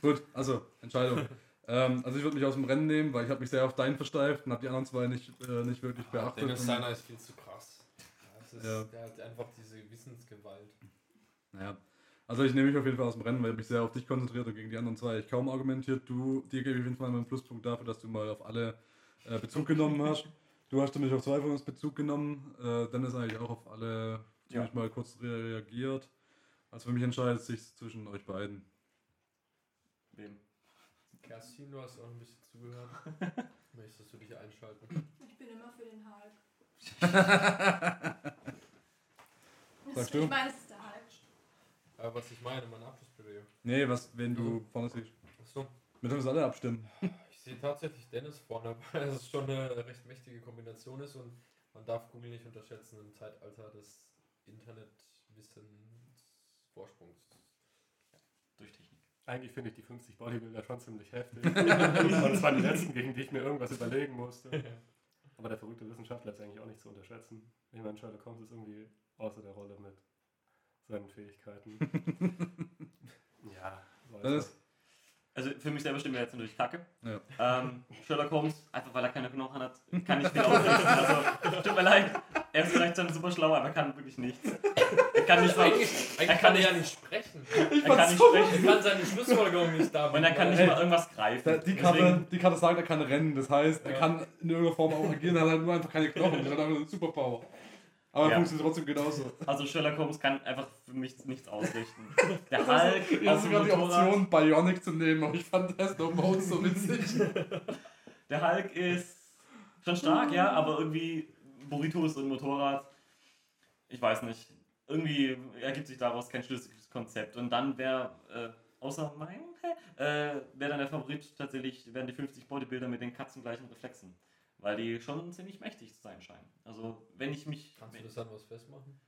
Gut, also, Entscheidung. ähm, also ich würde mich aus dem Rennen nehmen, weil ich habe mich sehr auf deinen versteift und habe die anderen zwei nicht, äh, nicht wirklich beachtet. Dennis Steiner ist viel zu krass. Ja, ist, Ja. Der hat einfach diese Wissensgewalt. Naja. Also ich nehme mich auf jeden Fall aus dem Rennen, weil ich mich sehr auf dich konzentriert und gegen die anderen zwei ich kaum argumentiert. Du, dir gebe ich auf jeden Fall mal einen Pluspunkt dafür, dass du mal auf alle äh, Bezug genommen hast. Du hast nämlich auf zwei von uns Bezug genommen. Äh, Dennis eigentlich auch auf alle ziemlich mal kurz reagiert. Also für mich entscheidet es sich zwischen euch beiden. Wem? Kerstin, du hast auch ein bisschen zugehört. Möchtest du dich einschalten? Ich bin immer für den Hulk. Sagst ich du? meine, es Hulk. äh, was ich meine, mein Abschlussplädoyer. Nee, was, wenn du vorne siehst. Achso. Wir müssen alle abstimmen. Ich sehe tatsächlich Dennis vorne, weil es schon eine recht mächtige Kombination ist und man darf Google nicht unterschätzen im Zeitalter des Internetwissensvorsprungs. Durch Technik. Eigentlich finde ich die 50 Bodybuilder schon ziemlich heftig. Und das waren die letzten, gegen die ich mir irgendwas überlegen musste. Aber der verrückte Wissenschaftler ist eigentlich auch nicht zu unterschätzen. Ich meine, Sherlock Holmes ist irgendwie außer der Rolle mit seinen Fähigkeiten. ja, weiß Das ist, Also für mich selber stimmt er jetzt natürlich Kacke. Ja. Ähm, Sherlock Holmes, einfach weil er keine Knochen hat, kann nicht viel ausrichten. Also, tut mir leid, er ist vielleicht dann super schlau, aber er kann wirklich nichts. Er kann nicht mal, Er kann kann er nicht- ja nicht sprechen. er kann nicht Er sprechen kann seine Schlussfolgerung nicht da und er kann nicht Hey, mal irgendwas greifen. da- die, Karte, Deswegen, die Karte sagt, er kann rennen. Das heißt, er Ja. kann in irgendeiner Form auch agieren, er hat halt nur einfach keine Knochen. Er hat einfach eine Superpower. Aber er Ja. funktioniert trotzdem genauso. also Sherlock Holmes kann einfach für mich nichts ausrichten. Der Ich Hulk hatte auf dem sogar die Option, Bionic zu nehmen, aber ich fand Tesla Mode so witzig. der Hulk ist schon stark, ja, aber irgendwie Burrito ist ein Motorrad. Ich weiß nicht. Irgendwie ergibt sich daraus kein schlüssiges Konzept. Und dann wäre, äh, außer mein, äh, wäre dann der Favorit tatsächlich, wären die 50 Bodybuilder mit den katzengleichen Reflexen. Weil die schon ziemlich mächtig zu sein scheinen. Also, wenn ich mich. Kannst du das an was festmachen?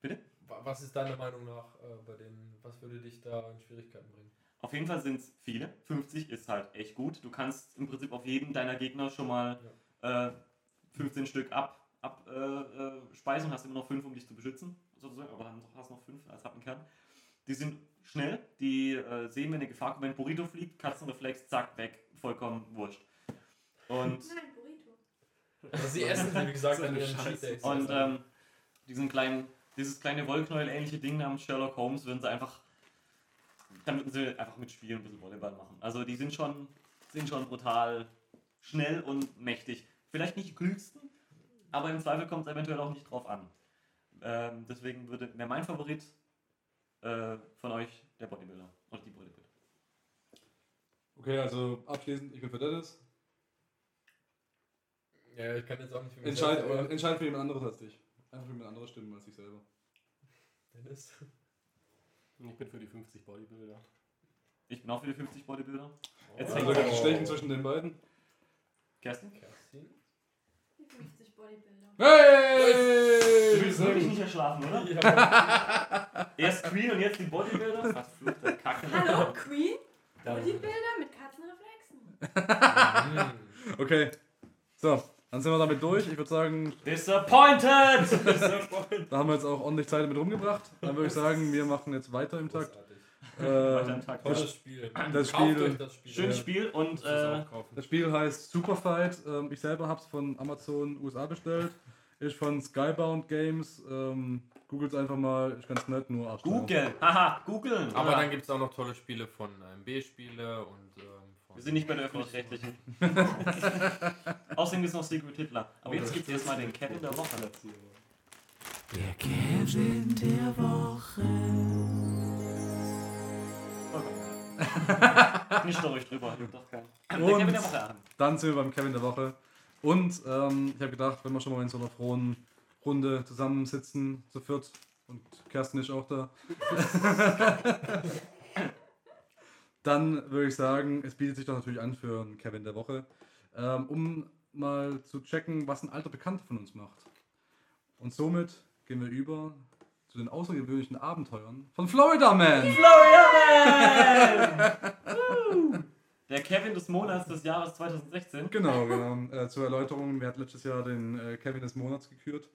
Bitte? Wa- Was ist deiner Meinung nach äh, bei den, was würde dich da in Schwierigkeiten bringen? Auf jeden Fall sind es viele. 50 ist halt echt gut. Du kannst im Prinzip auf jeden deiner Gegner schon mal äh, 15 Stück ab, ab äh, äh, hast immer noch 5, um dich zu beschützen. Sozusagen. Aber dann hast noch 5 als Happenkern. Die sind schnell, die äh, sehen, wenn eine Gefahr kommt. Wenn ein Burrito fliegt, Katzenreflex, zack, weg. Vollkommen wurscht. Und, Nein, Burrito. Also sie essen, wie gesagt, So an eine ihren Scheiße. Cheat Days. und ähm, diesen kleinen, dieses kleine Wollknäuel-ähnliche Ding namens Sherlock Holmes würden sie einfach, damit sie einfach mitspielen und ein bisschen Volleyball machen. Also die sind schon, sind schon brutal schnell und mächtig. Vielleicht nicht die klügsten, aber im Zweifel kommt es eventuell auch nicht drauf an. Ähm, deswegen würde wäre mein Favorit äh, von euch der Bodybuilder und die Bodybuilder. Okay, also abschließend, ich bin für Dennis. Ja, ich kann jetzt auch nicht für mich Entscheid, selbst, aber- entscheid für jemand anderes als dich. Einfach für jemand anderes stimmen als ich selber. Dennis. Ich bin für die 50 Bodybuilder. Ich bin auch für die 50 Bodybuilder. Jetzt Also hängt- ganz Stechen zwischen den beiden. Kerstin? Kerstin? Die 50 Bodybuilder. Hey! Du willst wirklich nicht erschlafen, oder? Ja. Erst Queen und jetzt die Bodybuilder? Was flucht Kacke. Hallo, Queen? Bodybuilder mit Katzenreflexen. Hm. Okay. So, dann sind wir damit durch. Ich würde sagen, Disappointed! da haben wir jetzt auch ordentlich Zeit mit rumgebracht. Dann würde ich sagen, wir machen jetzt weiter im Takt. Großartig. Weiter im Äh, Takt. Tolles Spiel. Das Spiel- das Spiel. Schönes. Spiel und äh, das Spiel heißt Superfight. Ähm, ich selber habe es von Amazon USA bestellt. Ist von Skybound Games. Ähm, Googelt einfach mal, ist ganz nett, nur Arsch. Google. Haha, googeln. Aber Ja. dann gibt es auch noch tolle Spiele von AMB-Spiele und ähm, von Wir sind nicht bei der öffentlich-rechtlichen. Außerdem ist noch Secret Hitler. Aber jetzt gibt es erstmal den Kevin der Woche. Der Kevin der Woche. Nicht ruhig drüber, juckt doch keinen. Der Kevin der Woche. Dann sind wir beim Kevin der Woche. Und ähm, ich habe gedacht, wenn wir schon mal in so einer frohen Runde zusammensitzen, zu viert, und Kerstin ist auch da, dann würde ich sagen, es bietet sich doch natürlich an für einen Kevin der Woche, ähm, um mal zu checken, was ein alter Bekannter von uns macht. Und somit gehen wir über zu den außergewöhnlichen Abenteuern von Florida Man. Florian! Woo! Der Kevin des Monats des Jahres 2016. Genau, genau. Äh, zur Erläuterung, wir hatten letztes Jahr den äh, Kevin des Monats gekürt,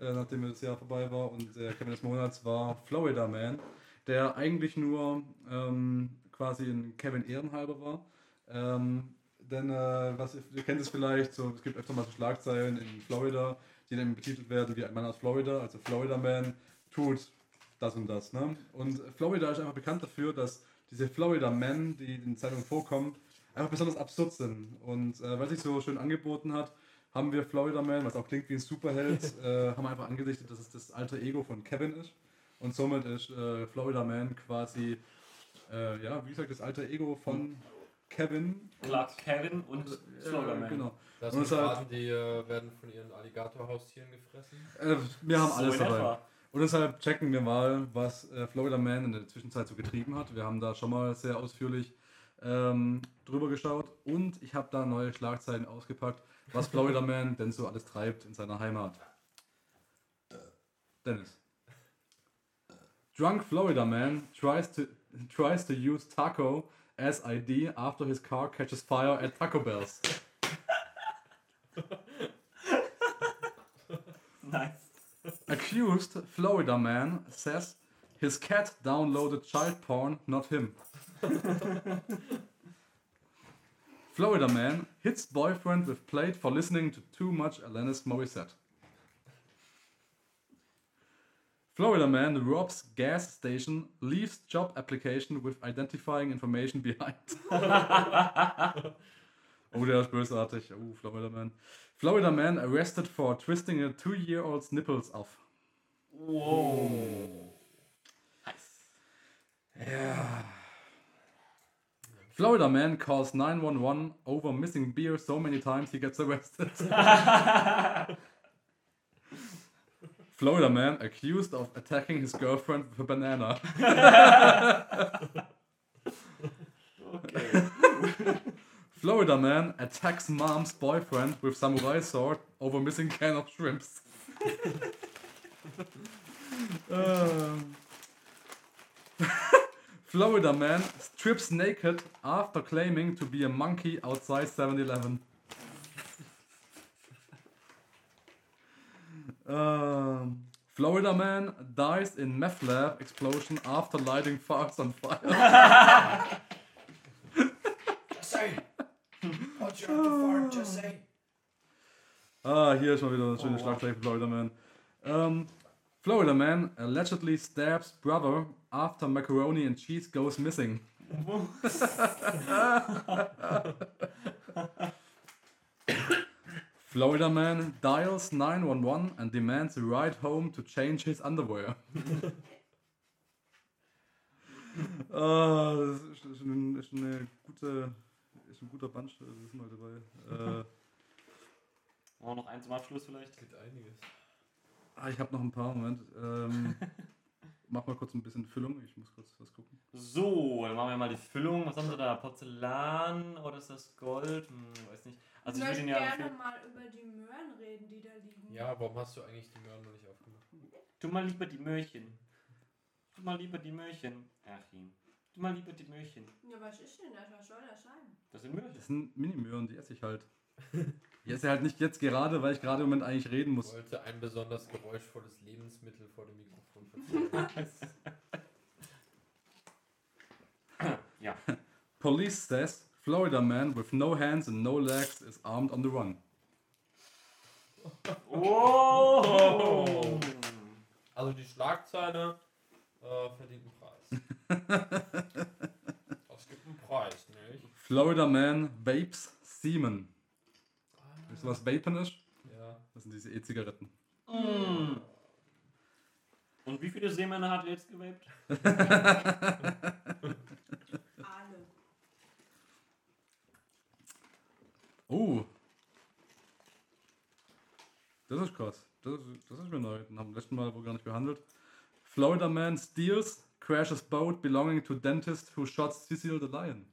äh, nachdem das Jahr vorbei war. Und der Kevin des Monats war Florida Man, der eigentlich nur ähm, quasi ein Kevin Ehrenhalber war. Ähm, denn, äh, was, ihr kennt es vielleicht, so, es gibt öfter mal so Schlagzeilen in Florida, die dann betitelt werden wie ein Mann aus Florida, also Florida Man tut das und das. Ne? Und Florida ist einfach bekannt dafür, dass diese Florida Men, die in den Zeitungen vorkommen, einfach besonders absurd sind. Und äh, weil sich so schön angeboten hat, haben wir Florida Man, was auch klingt wie ein Superheld, äh, haben einfach angedichtet, dass es das alter Ego von Kevin ist. Und somit ist äh, Florida Man quasi, äh, ja, wie gesagt, das alter Ego von Kevin. Clark Kevin und Äh, Florida Man. Genau. Das Und sind Raten, die äh, werden von ihren Alligatorhaustieren gefressen. Äh, wir haben So alles dabei. etwa. Und deshalb checken wir mal, was äh, Florida Man in der Zwischenzeit so getrieben hat. Wir haben da schon mal sehr ausführlich ähm, drüber geschaut und ich habe da neue Schlagzeilen ausgepackt, was Florida Man denn so alles treibt in seiner Heimat. Dennis. Drunk Florida Man tries to tries to use taco as ID after his car catches fire at Taco Bell's. Nice. Accused Florida man says his cat downloaded child porn, not him. Florida man hits boyfriend with plate for listening to too much Alanis Morissette. Florida man robs gas station, leaves job application with identifying information behind. oh, der ist bösartig. Oh, Florida man. Florida man arrested for twisting a two-year-old's nipples off. Wow. Nice. Yeah. Florida man calls 911 over missing beer so many times he gets arrested. Florida man accused of attacking his girlfriend with a banana. Florida man attacks mom's boyfriend with samurai sword over missing can of shrimps. Um, Florida man strips naked after claiming to be a monkey outside 7-Eleven. Um, Florida man dies in meth lab explosion after lighting farts on fire. Just say. Watch your fart, just say. Ah, hier ist mal wieder eine schöne Schlagzeile von Florida Man. Um, Florida Man allegedly stabs brother after macaroni and cheese goes missing. Florida Man dials 911 and demands a ride home to change his underwear. ah, das ist, ist, ein, ist, eine gute, ist ein guter Bunch, da sind wir dabei. Äh, Oh, noch eins zum Abschluss vielleicht. Gibt einiges. Ah, ich habe noch ein paar, Moment. Ähm, mach mal kurz ein bisschen Füllung, ich muss kurz was gucken. So, dann machen wir mal die Füllung. Was haben sie da? Porzellan oder ist das Gold? Hm, weiß nicht. Also ich ich würde ihn ja. gerne mal über die Möhren reden, die da liegen. Ja, warum hast du eigentlich die Möhren noch nicht aufgemacht? Tu mal lieber die Möhrchen. Tu mal lieber die Möhrchen. Achim. Tu mal lieber die Möhrchen. Ja, was ist denn das? Was soll das sein? Das sind Möhrchen. Das sind Minimöhren, die esse ich halt. Ich esse halt nicht jetzt gerade, weil ich gerade im Moment eigentlich reden Ich muss. wollte ein besonders geräuschvolles Lebensmittel vor dem Mikrofon verzehren. Ja. Police says Florida man with no hands and no legs is armed on the run. Oh! Also die Schlagzeile äh, verdient einen Preis. Es gibt einen Preis, nicht? Florida man vapes semen. Weißt du, was Vapen ist? Ja. Das sind diese E-Zigaretten. Mm. Und wie viele Seemänner hat er jetzt gewabt? Oh. Das ist krass. Das ist, das ist mir neu. Den haben wir letzten Mal wohl gar nicht behandelt. Florida man steals, crashes boat belonging to dentist who shot Cecil the Lion.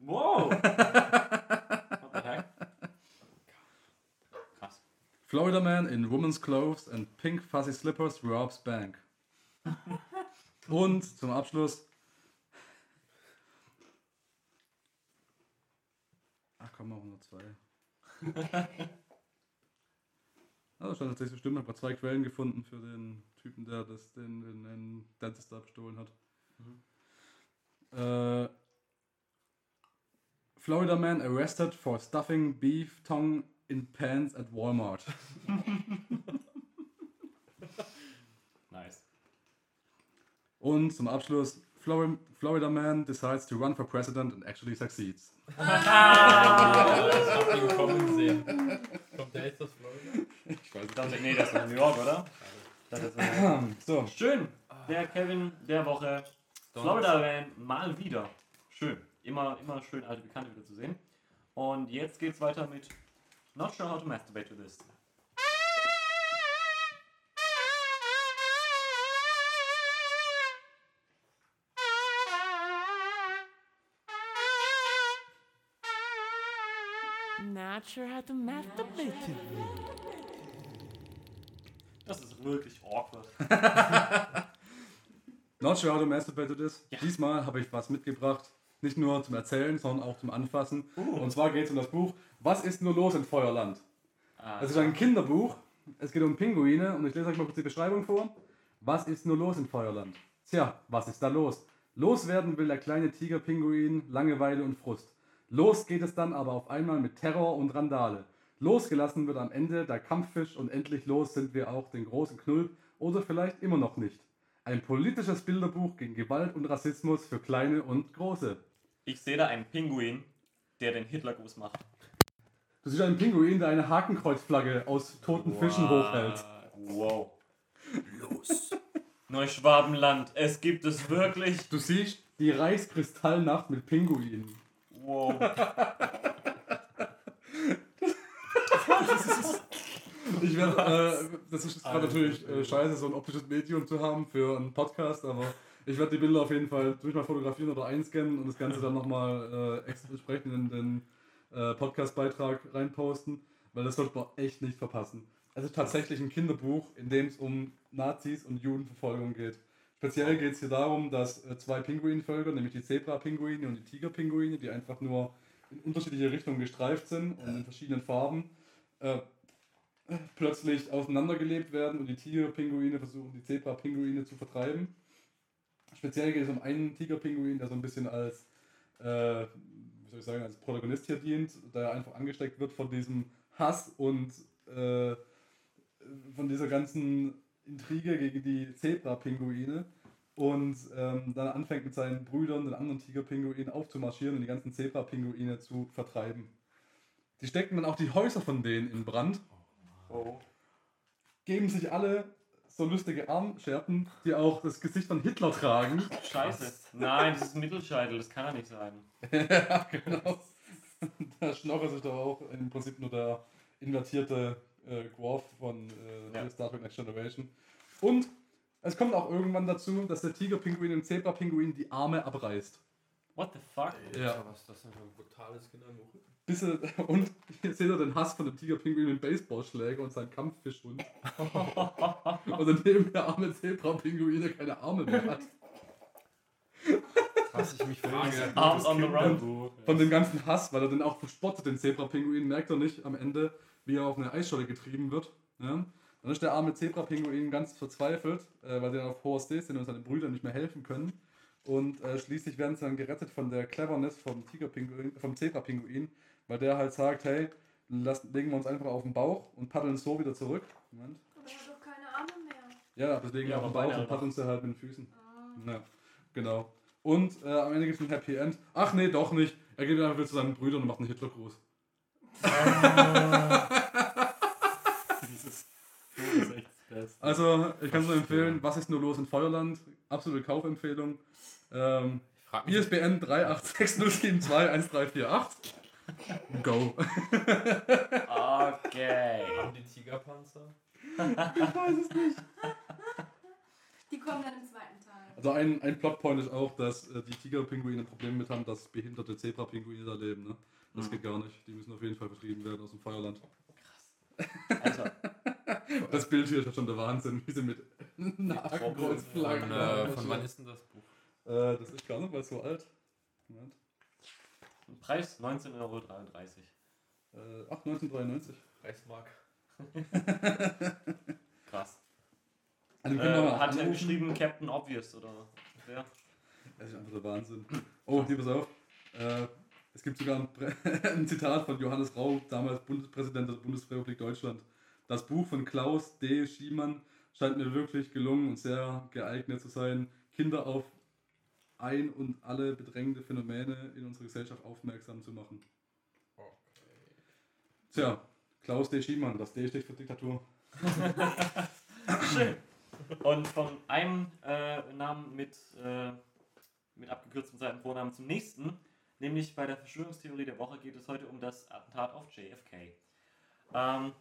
Wow! What the heck? Krass. Florida man in woman's clothes and pink fuzzy slippers robs bank. Und zum Abschluss. Machen wir nur zwei. Also scheint tatsächlich so stimmt. Ich habe zwei Quellen gefunden für den Typen, der das den, den, den Dentist da bestohlen hat. Äh, Florida man arrested for stuffing beef tongue in pants at Walmart. Nice. Und zum Abschluss, Flori- Florida man decides to run for president and actually succeeds. Das hab ich kommen sehen. Kommt der jetzt aus Florida? Ich weiß Ich dachte, nee, das ist in New York, oder? So, Schön. Der Kevin der Woche. Florida Man mal wieder. Schön. Immer, immer schön alte Bekannte wieder zu sehen. Und jetzt geht's weiter mit Not sure how to masturbate to this. Not sure how to masturbate. Das ist wirklich awkward. Not sure how to masturbate it is. Ja. Diesmal habe ich was mitgebracht. Nicht nur zum Erzählen, sondern auch zum Anfassen. Uh. Und zwar geht es um das Buch Was ist nur los in Feuerland? Ah, Es ist ein Kinderbuch. Es geht um Pinguine und ich lese euch mal kurz die Beschreibung vor. Was ist nur los in Feuerland? Tja, was ist da los? Loswerden will der kleine Tigerpinguin Langeweile und Frust. Los geht es dann aber auf einmal mit Terror und Randale. Losgelassen wird am Ende der Kampffisch und endlich los sind wir auch den großen Knulp oder vielleicht immer noch nicht. Ein politisches Bilderbuch gegen Gewalt und Rassismus für Kleine und Große. ich sehe da einen Pinguin, der den Hitlergruß macht. Du siehst einen Pinguin, der eine Hakenkreuzflagge aus toten Fischen hochhält. Wow. Los. Neuschwabenland, es gibt es wirklich. Du siehst die Reichskristallnacht mit Pinguinen. Wow. Ich werde, äh, das ist gerade natürlich äh, scheiße, so ein optisches Medium zu haben für einen Podcast, aber ich werde die Bilder auf jeden Fall durch mal fotografieren oder einscannen und das Ganze dann nochmal äh, entsprechend in den äh, Podcast-Beitrag reinposten, weil das sollte man echt nicht verpassen. Es ist tatsächlich ein Kinderbuch, in dem es um Nazis und Judenverfolgung geht. Speziell geht es hier darum, dass äh, zwei Pinguinvölker, nämlich die Zebra-Pinguine und die Tiger-Pinguine, die einfach nur in unterschiedliche Richtungen gestreift sind und in verschiedenen Farben, äh, plötzlich auseinandergelebt werden und die Tigerpinguine versuchen, die Zebra-Pinguine zu vertreiben. Speziell geht es um einen Tigerpinguin, der so ein bisschen als, äh, wie soll ich sagen, als Protagonist hier dient, der einfach angesteckt wird von diesem Hass und äh, von dieser ganzen Intrige gegen die Zebra-Pinguine und ähm, dann anfängt mit seinen Brüdern, den anderen Tigerpinguinen, aufzumarschieren und die ganzen Zebra-Pinguine zu vertreiben. Die stecken dann auch die Häuser von denen in Brand Oh. geben sich alle so lustige Armscherpen, die auch das Gesicht von Hitler tragen. Scheiße. Nein, das ist ein Mittelscheitel, das kann er nicht sein. ja, genau. Der Schnorres ist doch auch im Prinzip nur der invertierte äh, Worf von äh, Ja. Star Trek Next Generation. Und es kommt auch irgendwann dazu, dass der Tigerpinguin dem Zebrapinguin die Arme abreißt. What the fuck? Ja. was ist das denn für ein brutales Kinderbuch? Bis er, und hier seht ihr den Hass von dem Tigerpinguin mit dem Baseballschläger und seinen Kampffischhund. und daneben der arme Zebrapinguin, der keine Arme mehr hat. Was ich mich frage. Arms on the run. Von dem ganzen Hass, weil er den auch verspottet, den Zebrapinguin, merkt er nicht am Ende, wie er auf eine Eisscholle getrieben wird. Ja? Dann ist der arme Zebrapinguin ganz verzweifelt, äh, weil sie dann auf hoher See sind und seine Brüder nicht mehr helfen können. Und äh, schließlich werden sie dann gerettet von der Cleverness vom, Tigerpinguin, vom Zebrapinguin, weil der halt sagt, hey, lassen, legen wir uns einfach auf den Bauch und paddeln so wieder zurück. Moment. Aber er hat doch keine Arme mehr. Ja, wir Ja, auf den Bauch und paddeln sie halt mit den Füßen. Ah. Ja, genau. Und äh, am Ende gibt es ein Happy End. Ach nee, doch nicht. Er geht einfach wieder zu seinen Brüdern und macht einen Hitlergruß. Also, ich kann es nur empfehlen, was ist nur los in Feuerland? Absolute Kaufempfehlung. Ähm, Ich ISBN 386072138. Go. Okay. haben die Tigerpanzer? Die kommen dann im zweiten Teil. Also ein, ein Plotpoint ist auch, dass äh, die Tigerpinguine Probleme mit haben, dass behinderte Zebrapinguine da leben. Ne? Das Mhm. geht gar nicht. Die müssen auf jeden Fall vertrieben werden aus dem Feuerland. Alter. Das Bild hier ist ja schon der Wahnsinn, wie sie mit einer Von, Hakenkreuzflagge äh, von wann ist denn das Buch? Äh, das ist gar nicht mal so alt. Moment. Preis 19,33 Euro. Äh, ach, 1993. Reichsmark. Krass. Also, Äh, hat er geschrieben Captain Obvious oder wer? Das ist einfach der Wahnsinn. Oh, hier, pass auf. Äh, es gibt sogar ein, ein Zitat von Johannes Rau, damals Bundespräsident der Bundesrepublik Deutschland. Das Buch von Klaus D. Schiemann scheint mir wirklich gelungen und sehr geeignet zu sein, Kinder auf ein und alle bedrängende Phänomene in unserer Gesellschaft aufmerksam zu machen. Tja, Klaus D. Schiemann, das D steht für Diktatur. Schön. Und von einem äh, Namen mit, äh, mit abgekürztem Seitenvornamen zum nächsten, nämlich bei der Verschwörungstheorie der Woche geht es heute um das Attentat auf JFK. Ähm,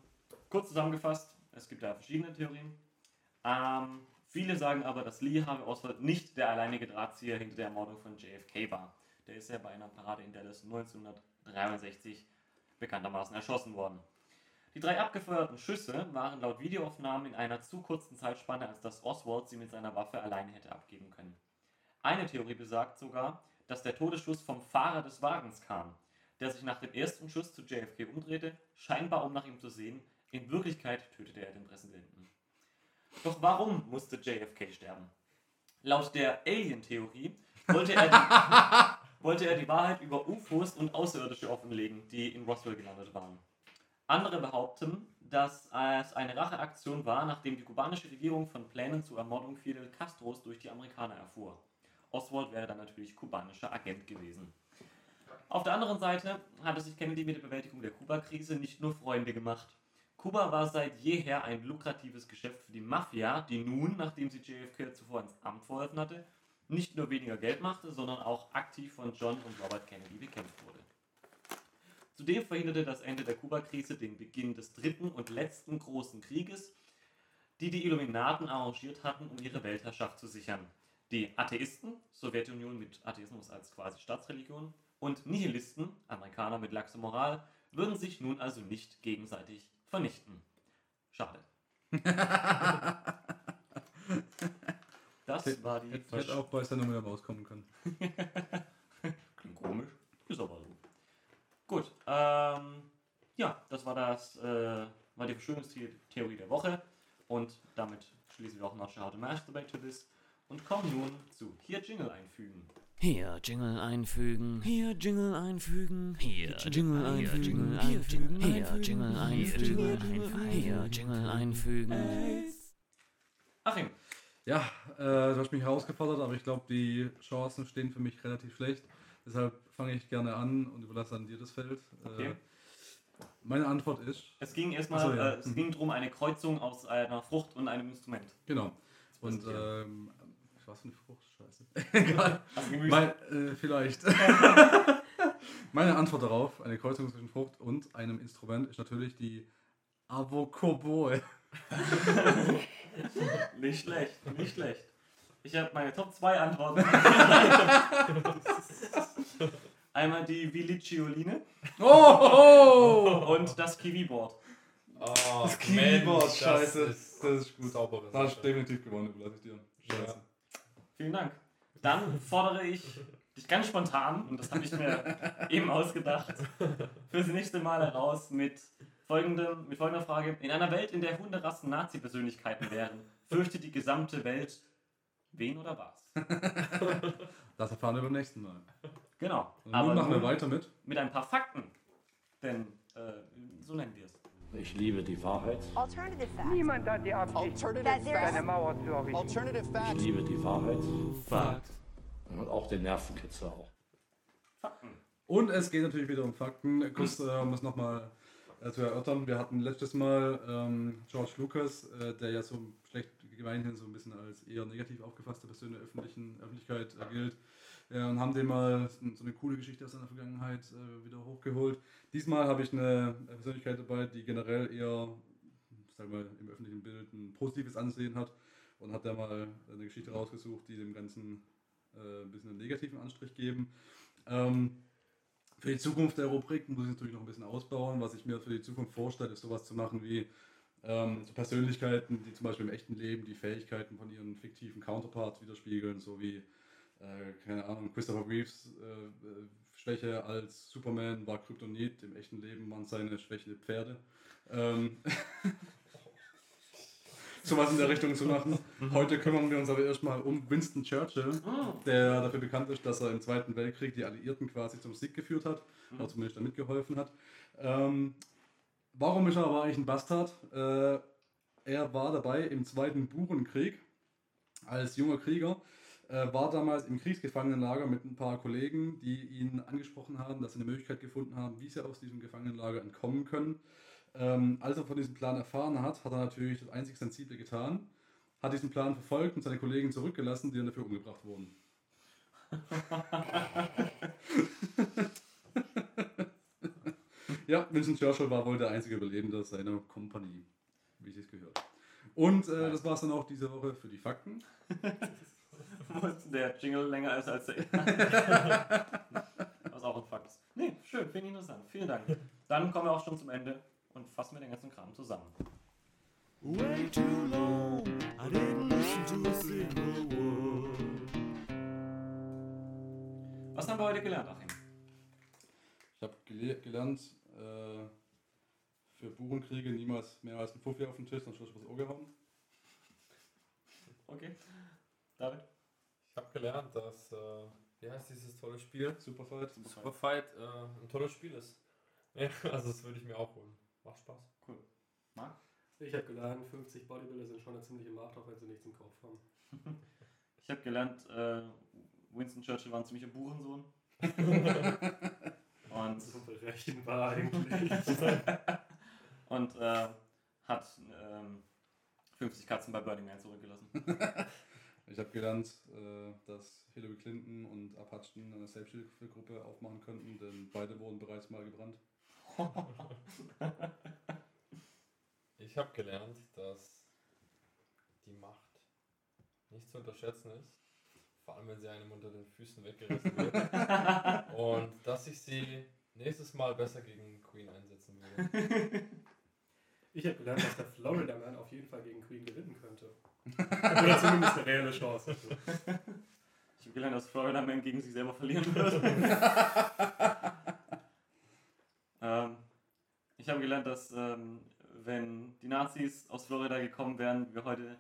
kurz zusammengefasst, es gibt da verschiedene Theorien. Ähm, viele sagen aber, dass Lee Harvey Oswald nicht der alleinige Drahtzieher hinter der Ermordung von JFK war. Der ist ja bei einer Parade in Dallas 1963 bekanntermaßen erschossen worden. Die drei abgefeuerten Schüsse waren laut Videoaufnahmen in einer zu kurzen Zeitspanne, als dass Oswald sie mit seiner Waffe alleine hätte abgeben können. Eine Theorie besagt sogar, dass der Todesschuss vom Fahrer des Wagens kam, der sich nach dem ersten Schuss zu JFK umdrehte, scheinbar um nach ihm zu sehen, in Wirklichkeit tötete er den Präsidenten. Doch warum musste JFK sterben? Laut der Alien-Theorie wollte er, die, wollte er die Wahrheit über UFOs und Außerirdische offenlegen, die in Roswell gelandet waren. Andere behaupten, dass es eine Racheaktion war, nachdem die kubanische Regierung von Plänen zur Ermordung Fidel Castros durch die Amerikaner erfuhr. Oswald wäre dann natürlich kubanischer Agent gewesen. Auf der anderen Seite hatte sich Kennedy mit der Bewältigung der Kuba-Krise nicht nur Freunde gemacht. Kuba war seit jeher ein lukratives Geschäft für die Mafia, die nun, nachdem sie JFK zuvor ins Amt verholfen hatte, nicht nur weniger Geld machte, sondern auch aktiv von John und Robert Kennedy bekämpft wurde. Zudem verhinderte das Ende der Kuba-Krise den Beginn des dritten und letzten großen Krieges, die die Illuminaten arrangiert hatten, um ihre Weltherrschaft zu sichern. Die Atheisten, Sowjetunion mit Atheismus als quasi Staatsreligion, und Nihilisten, Amerikaner mit laxer Moral, würden sich nun also nicht gegenseitig vernichten. Schade. Das war die Hätte hätte auch bei Sendung wieder rauskommen können. Klingt komisch, ist aber so. Gut, ähm, ja, das war das, äh, war die Verschwörungstheorie der Woche und damit schließen wir auch noch How to Masturbate to This und kommen nun zu hier Jingle einfügen. Hier Jingle einfügen. Hier Jingle einfügen. Hier Jingle einfügen. Hier Jingle einfügen. Hier Jingle einfügen. Hier Jingle einfügen. Achim, Ja, äh, du hast mich herausgefordert, aber ich glaube, die Chancen stehen für mich relativ schlecht. Deshalb fange ich gerne an und überlasse an dir das Feld. Okay. Äh, meine Antwort ist, es ging erstmal, so, ja. äh, es ging darum, eine Kreuzung aus einer Frucht und einem Instrument. genau. Und ähm, was für eine Frucht? Scheiße. Egal. Mein, äh, vielleicht. Meine Antwort darauf, eine Kreuzung zwischen Frucht und einem Instrument, ist natürlich die Avocoboe. Nicht schlecht, nicht schlecht. Ich habe meine Top 2 Antworten. Einmal die Vilicioline Oh! und das Kiwi-Board. Oh, Das Keyboard, Mensch, scheiße. Das ist, Das ist gut. saubere Da hast du definitiv gewonnen, überlasse ich dir. Scheiße. Vielen Dank. Dann fordere ich dich ganz spontan, und das habe ich mir eben ausgedacht, fürs nächste Mal heraus mit, folgendem, mit folgender Frage. In einer Welt, in der Hunderassen Nazi-Persönlichkeiten wären, fürchtet die gesamte Welt wen oder was? Das erfahren wir beim nächsten Mal. Genau. Und nun machen wir weiter mit. mit ein paar Fakten. Denn äh, so nennen wir es. Ich liebe die Wahrheit. Alternative facts. Niemand hat die Absicht, eine Mauer zu errichten. alternative Ich facts. liebe die Wahrheit. Fakt. Und auch den Nervenkitzel auch. Fakten. Und es geht natürlich wieder um Fakten. Kurz, äh, um das nochmal äh, zu erörtern. Wir hatten letztes Mal ähm, George Lucas, äh, der ja so schlecht gemeinhin so ein bisschen als eher negativ aufgefasste Person in der öffentlichen Öffentlichkeit äh, gilt. Äh, und haben dem mal so so eine coole Geschichte aus seiner Vergangenheit äh, wieder hochgeholt. Diesmal habe ich eine Persönlichkeit dabei, die generell eher, sagen wir, im öffentlichen Bild ein positives Ansehen hat und hat da mal eine Geschichte rausgesucht, die dem Ganzen äh, ein bisschen einen negativen Anstrich geben. Ähm, für die Zukunft der Rubrik muss ich natürlich noch ein bisschen ausbauen. Was ich mir für die Zukunft vorstelle, ist sowas zu machen wie ähm, so Persönlichkeiten, die zum Beispiel im echten Leben die Fähigkeiten von ihren fiktiven Counterparts widerspiegeln, so wie, äh, keine Ahnung, Christopher Reeves äh, Schwäche als Superman war Kryptonit, im echten Leben waren seine Schwäche Pferde. Ähm, sowas in der Richtung zu machen. Heute kümmern wir uns aber erstmal um Winston Churchill, der dafür bekannt ist, dass er im Zweiten Weltkrieg die Alliierten quasi zum Sieg geführt hat, oder zumindest da mitgeholfen hat. Ähm, warum ist er aber eigentlich ein Bastard? Äh, er war dabei im Zweiten Burenkrieg als junger Krieger, äh, war damals im Kriegsgefangenenlager mit ein paar Kollegen, die ihn angesprochen haben, dass sie eine Möglichkeit gefunden haben, wie sie aus diesem Gefangenenlager entkommen können. Ähm, als er von diesem Plan erfahren hat, hat er natürlich das einzig Sensible getan, hat diesen Plan verfolgt und seine Kollegen zurückgelassen, die dann dafür umgebracht wurden. ja, Vincent Churchill war wohl der einzige Überlebende seiner Kompanie, wie es gehört. Und äh, das war es dann auch diese Woche für die Fakten. Muss der Jingle länger ist als der Was auch ein Fakt ist. Nee, schön, finde ich interessant. Vielen Dank. dann kommen wir auch schon zum Ende und fassen wir den ganzen Kram zusammen. Way too long, I didn't listen to a single word. Was haben wir heute gelernt, Achim? Ich habe gele gelernt, äh, für Burenkriege niemals mehr als ein Fuffi auf den Tisch, sonst wird was Ohr gehauen. Okay. David? Ich habe gelernt, dass, äh, wie heißt dieses tolle Spiel? Superfight. Superfight äh, ein tolles Spiel ist. Ja, also das würde ich mir auch holen. Macht Spaß. Marc? Ich habe gelernt, 50 Bodybuilder sind schon eine ziemliche Macht, auch wenn sie nichts im Kopf haben. Ich habe gelernt, äh, Winston Churchill war ein ziemlicher Burensohn. und So berechenbar eigentlich. und äh, hat ähm, 50 Katzen bei Burning Man zurückgelassen. Ich habe gelernt, äh, dass Hillary Clinton und Apachen eine Selbsthilfegruppe aufmachen könnten, denn beide wurden bereits mal gebrannt. Ich habe gelernt, dass die Macht nicht zu unterschätzen ist. Vor allem, wenn sie einem unter den Füßen weggerissen wird. Und dass ich sie nächstes Mal besser gegen Queen einsetzen würde. Ich habe gelernt, dass der Florida Man auf jeden Fall gegen Queen gewinnen könnte. Oder zumindest eine reelle Chance. Ich habe gelernt, dass Florida Man gegen sich selber verlieren wird. ähm, ich habe gelernt, dass ähm, wenn die Nazis aus Florida gekommen wären, wir heute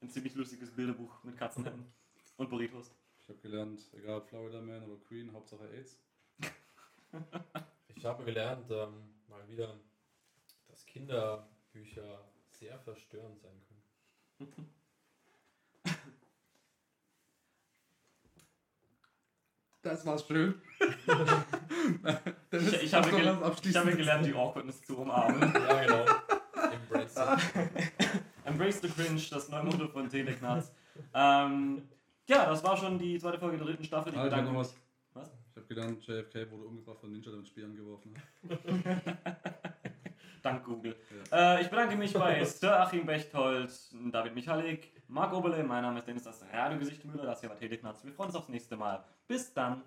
ein ziemlich lustiges Bilderbuch mit Katzen hätten. Und Burritos. Ich habe gelernt, egal ob Florida Man oder Queen, Hauptsache AIDS. Ich habe gelernt, ähm, mal wieder, dass Kinderbücher sehr verstörend sein können. Das war's schön. Ich, ich, habe, ich habe gelernt, die Awkwardness zu umarmen. Ja, genau. Embrace. Embrace the Cringe, das neue Motto von Teleknarz. ähm, ja, das war schon die zweite Folge der dritten Staffel. Ich Ah, bedanke noch mich. was. Was? Ich habe gelernt, JFK wurde umgebracht von Ninja, der mit Spiel angeworfen hat. Dank Google. Äh, ich bedanke mich bei Sir Achim Bechtold, David Michalik, Marc Oberle, mein Name ist Dennis, das Radiogesicht Müller, das hier war Teleknarz. Wir freuen uns aufs nächste Mal. Bis dann.